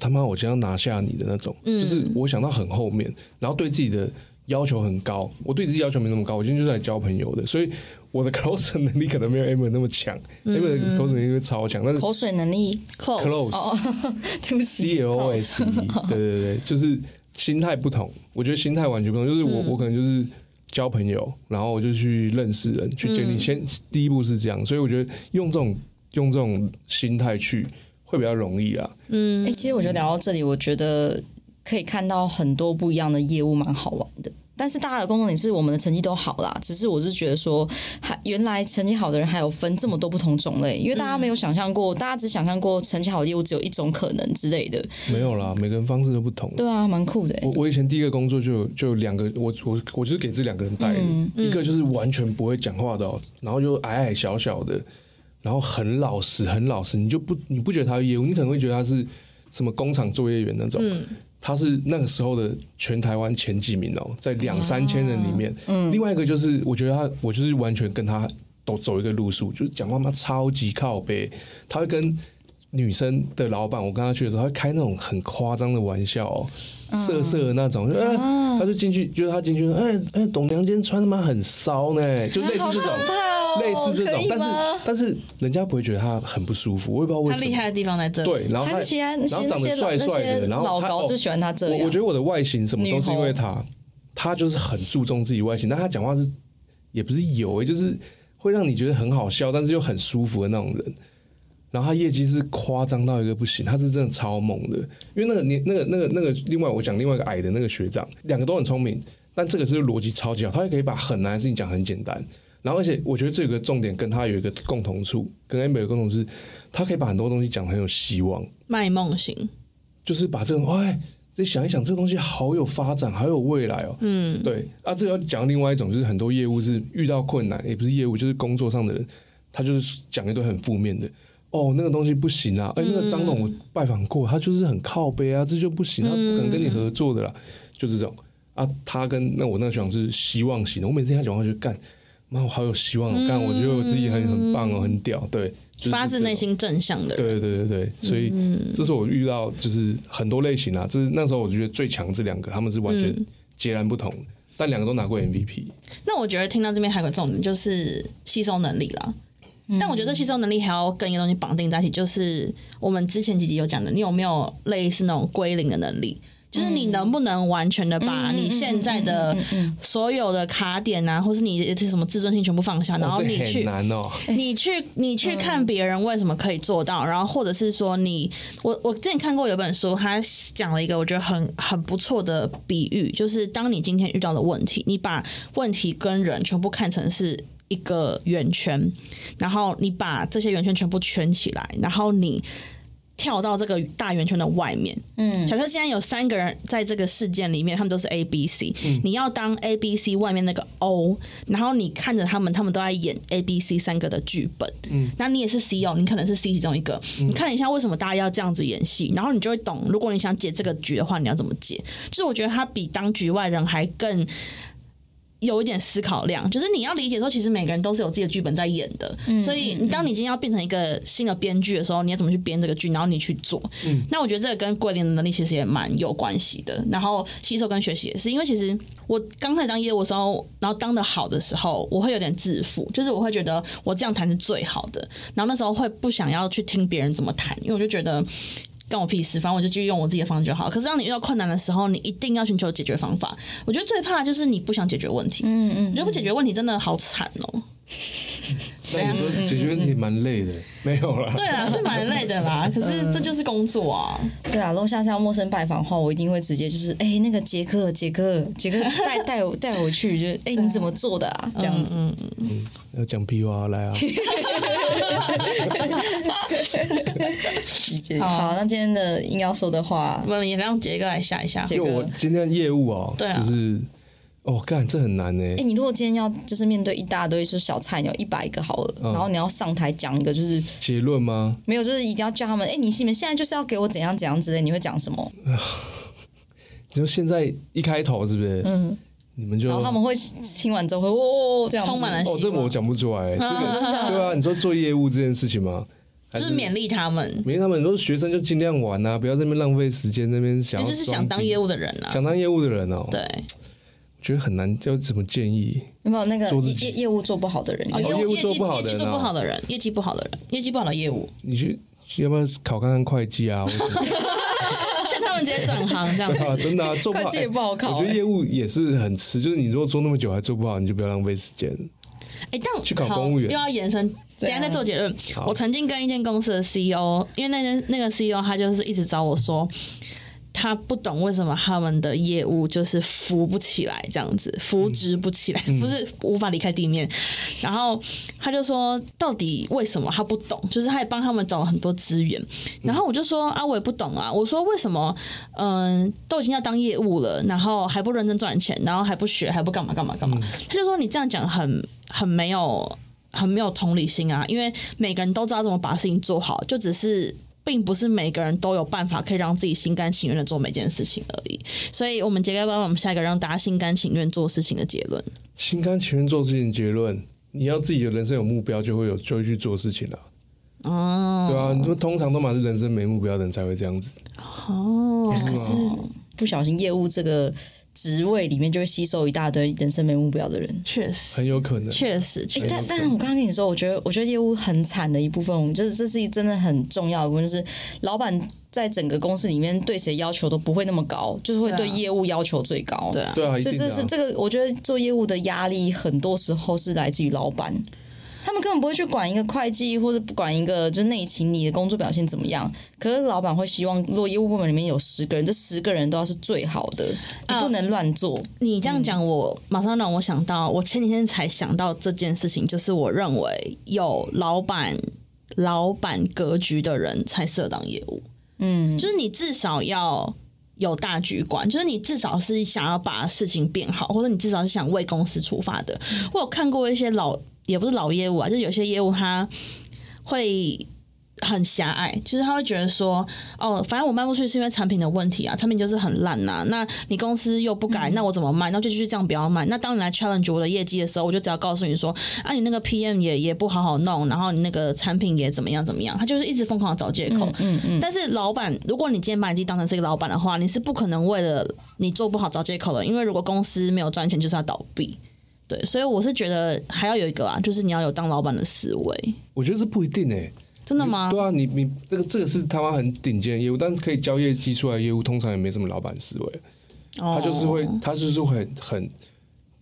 他妈我今天要拿下你的那种，嗯就是我想到很后面，然后对自己的要求很高，我对自己要求没那么高，我今天就是来交朋友的，所我我的 close 能力可能没有 Amber 那么强，Amber 的 close 能力超强，但是口水能力 close，close 对不起 C L O S E，对对对，就是心态不同。我觉得心态完全不同，就是我、我可能就是交朋友，然后我就去认识人，去建立。先第一步是这样，所以我觉得用这种用这种心态去会比较容易啊。嗯哎、其实我觉得聊到这里，我觉得可以看到很多不一样的业务，蛮好玩的。但是大家的共同点是我们的成绩都好啦，只是我是觉得说，还原来成绩好的人还有分这么多不同种类，因为大家没有想象过，大家只想象过成绩好的业务只有一种可能之类的。没有啦，每个人方式都不同。对啊，蛮酷的、欸我。我以前第一个工作就有就有两个，我我我就是给这两个人带的，一个就是完全不会讲话的、哦，然后又矮矮小小的，然后很老实很老实，你就不你不觉得他是业务，你可能会觉得他是什么工厂作业员那种，他是那个时候的全台湾前几名哦，在两三千人里面，嗯。另外一个就是我觉得他我就是完全跟他都走一个路数，就是讲话嘛超级靠背，他会跟。女生的老板，我跟他去的时候，他会开那种很夸张的玩笑、哦，色色的那种，就哎、他就进去，就是他进去说，哎哎，董娘今天穿他妈很骚呢，就类似这种，哦类似这种但是但是人家不会觉得他很不舒服，我也不知道为什么。他厉害的地方在这里。对，然后他还是其他然后长得帅帅的，然后老高就喜欢他这样。我我觉得我的外形什么都是因为他，他就是很注重自己外形，但他讲话是也不是有诶、就是会让你觉得很好笑，但是又很舒服的那种人。然后他业绩是夸张到一个不行，他是真的超猛的。因为那个年那个那个那个，另外我讲另外一个矮的那个学长，两个都很聪明，但这个是逻辑超级好，他也可以把很难的事情讲很简单。然后而且我觉得这有个重点，跟他有一个共同处，跟 Amber 有共同是，他可以把很多东西讲得很有希望，卖梦型，就是把这种哎。再想一想，这个东西好有发展，好有未来哦。嗯，对啊，这要讲另外一种，就是很多业务是遇到困难，也不是业务，就是工作上的人，他就是讲一堆很负面的。哦，那个东西不行啊！哎，那个张总我拜访过，他就是很靠背啊，这就不行，他不可能跟你合作的啦。就是这种啊，他跟那我那个学长是希望型的，我每次听他讲话就干，妈我好有希望哦，干，我觉得我自己很很棒哦，很屌，对。发自内心正向的，对对对对，所以这是我遇到就是很多类型啊，这是那时候我就觉得最强这两个，他们是完全截然不同，但两个都拿过 MVP。那我觉得听到这边还有个重点就是吸收能力啦，但我觉得吸收能力还要跟一个东西绑定在一起，就是我们之前几集有讲的，你有没有类似那种归零的能力？就是你能不能完全的把你现在的所有的卡点啊，或是你什么自尊心全部放下，然后你去，你去，你去看别人为什么可以做到，然后或者是说你，我我之前看过有本书，他讲了一个我觉得很很不错的比喻，就是当你今天遇到的问题，你把问题跟人全部看成是一个圆圈，然后你把这些圆圈全部圈起来，然后你。跳到这个大圆圈的外面。嗯，假设现在有三个人在这个事件里面，他们都是 A、B、C。嗯，你要当 A、B、C 外面那个 O，然后你看着他们，他们都在演 A、B、C 三个的剧本。嗯，那你也是 C 哦，你可能是 C 其中一个。你看一下为什么大家要这样子演戏，然后你就会懂。如果你想解这个局的话，你要怎么解？就是我觉得他比当局外人还更。有一点思考量，就是你要理解说，其实每个人都是有自己的剧本在演的，所以当你今天要变成一个新的编剧的时候，你要怎么去编这个剧，然后你去做。那我觉得这个跟桂林的能力其实也蛮有关系的。然后吸收跟学习也是，因为其实我刚开始当业务的时候，然后当的好的时候，我会有点自负，就是我会觉得我这样谈是最好的，然后那时候会不想要去听别人怎么谈，因为我就觉得。关我屁事，反正我就继续用我自己的方式就好。可是当你遇到困难的时候，你一定要寻求解决方法。我觉得最怕就是你不想解决问题。嗯嗯，我觉得不解决问题真的好惨哦。那你说解决问题蛮累的，没有啦。对啊，是蛮累的啦。可是这就是工作啊。对啊，如果下次要陌生拜访的话，我一定会直接就是，哎，那个杰克，杰克，杰克带带我带我去，就哎，你怎么做的啊？这样子。嗯嗯。要讲屁话来啊！好，那今天的硬要说的话，我们也让杰哥来下一下。因为我今天业务哦，对啊，就是哦，干这很难呢。哎，你如果今天要就是面对一大堆是小菜鸟一百个好了，然后你要上台讲一个就是结论吗？没有，就是一定要叫他们。哎，你你们现在就是要给我怎样怎样之类，你会讲什么？你说现在一开头是不是？嗯。你们就然后他们会听完之后会哦这样充满了哦，这个我讲不出来。这个 对啊，你说做业务这件事情吗？就是勉励他们，勉励他们。你说学生就尽量玩啊，不要在那边浪费时间，那边想就是想当业务的人啊，想当业务的人哦。对，觉得很难，要怎么建议？有没有那个业业务做不好的人？业务做不好的，业绩做不好的人，业绩不好的人，业绩不好的业务，你去要不要考看看会计啊？他们直接转行这样子，真的做不好也不好考。我觉得业务也是很吃，就是你如果做那么久还做不好，你就不要浪费时间。哎，但去考公务员又要延伸，等下再做结论。我曾经跟一间公司的 CEO，因为那间那个 CEO 他就是一直找我说。他不懂为什么他们的业务就是扶不起来，这样子扶植不起来，不是无法离开地面。然后他就说，到底为什么他不懂？就是他也帮他们找了很多资源。然后我就说啊，我也不懂啊。我说为什么？嗯，都已经要当业务了，然后还不认真赚钱，然后还不学，还不干嘛干嘛干嘛？他就说你这样讲很很没有很没有同理心啊，因为每个人都知道怎么把事情做好，就只是。并不是每个人都有办法可以让自己心甘情愿的做每件事情而已，所以我们接下来我们下一个让大家心甘情愿做事情的结论。心甘情愿做事情结论，你要自己的人生有目标，就会有就会去做事情了。哦，对啊，你说通常都满是人生没目标的人才会这样子。哦，可是不小心业务这个。职位里面就会吸收一大堆人生没目标的人，确实很有可能，确实。但但是我刚刚跟你说，我觉得我觉得业务很惨的一部分，我们就是这是一真的很重要的部分，就是老板在整个公司里面对谁要求都不会那么高，就是会对业务要求最高。对啊，所以这是这个，我觉得做业务的压力很多时候是来自于老板。他们根本不会去管一个会计或者不管一个就是内勤你的工作表现怎么样。可是老板会希望，如果业务部门里面有十个人，这十个人都要是最好的，你不能乱做。你这样讲，我马上让我想到，我前几天才想到这件事情，就是我认为有老板、老板格局的人才适合当业务。嗯，就是你至少要有大局观，就是你至少是想要把事情变好，或者你至少是想为公司出发的。我有看过一些老，也不是老业务啊，就是有些业务他会。很狭隘，就是他会觉得说，哦，反正我卖不出去是因为产品的问题啊，产品就是很烂呐。那你公司又不改，那我怎么卖？那就继续这样不要卖。那当你来 challenge 我的业绩的时候，我就只要告诉你说，啊，你那个 PM 也也不好好弄，然后你那个产品也怎么样怎么样。他就是一直疯狂找借口。嗯嗯。但是老板，如果你今天把你自己当成是一个老板的话，你是不可能为了你做不好找借口的，因为如果公司没有赚钱，就是要倒闭。对，所以我是觉得还要有一个啊，就是你要有当老板的思维。我觉得这不一定诶。真的吗？对啊，你你这个这个是他妈很顶尖的业务，但是可以交业绩出来业务，通常也没什么老板思维。他就是会，他就是会很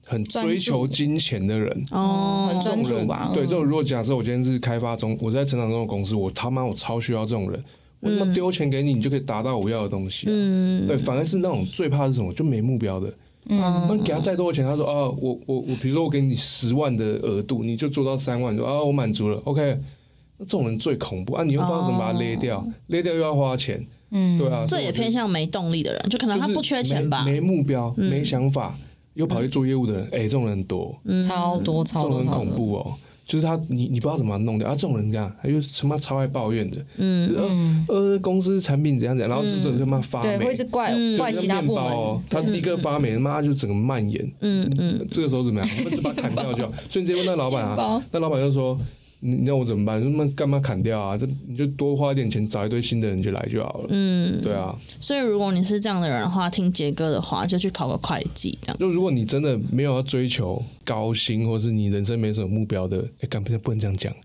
很追求金钱的人。哦，很专注吧？对，这种如果假设我今天是开发中，我在成长中的公司，我他妈我超需要这种人。我他妈丢钱给你，你就可以达到我要的东西。嗯，对，反而是那种最怕是什么？就没目标的。嗯，那给他再多的钱，他说啊，我我我，比如说我给你十万的额度，你就做到三万，说啊，我满足了，OK。那这种人最恐怖啊！你又不知道怎么把他勒掉，勒掉又要花钱，嗯，对啊。这也偏向没动力的人，就可能他不缺钱吧，没目标、没想法，又跑去做业务的人，哎，这种人多，超多超多，很恐怖哦。就是他，你你不知道怎么弄掉啊！这种人这样，他又他妈超爱抱怨的，嗯呃，公司产品怎样怎样，然后就整他妈发霉，会一直怪怪其他部门，他一个发霉，他妈就整个蔓延，嗯嗯，这个时候怎么样？我们就把它砍掉就好。所以你直接问那老板啊，那老板就说。你让我怎么办？那么干嘛砍掉啊？这你就多花一点钱，找一堆新的人就来就好了。嗯，对啊。所以如果你是这样的人的话，听杰哥的话，就去考个会计这样。就如果你真的没有要追求高薪，或是你人生没什么目标的，哎，干不不能这样讲。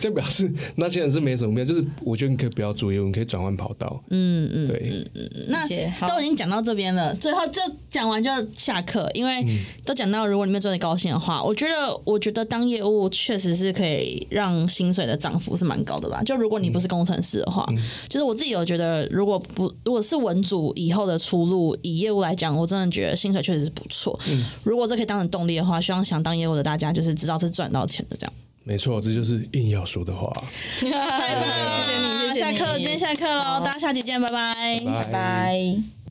就表示那些人是没什么目标，就是我觉得你可以不要做业务，你可以转换跑道。嗯嗯，对，嗯嗯嗯。那都已经讲到这边了，最后就讲完就下课，因为都讲到如果你们做的高兴的话，我觉得我觉得当业务确实是可以让薪水的涨幅是蛮高的啦。就如果你不是工程师的话，就是我自己有觉得，如果不如果是文组以后的出路，以业务来讲，我真的觉得薪水确实是不错。嗯，如果这可以当成动力的话，希望想当业务的大家就是知道是赚到钱的这样。没错，这就是硬要说的话。拜拜，谢谢你，谢谢你。下课，今天下课喽，大家下期见，拜拜，拜拜。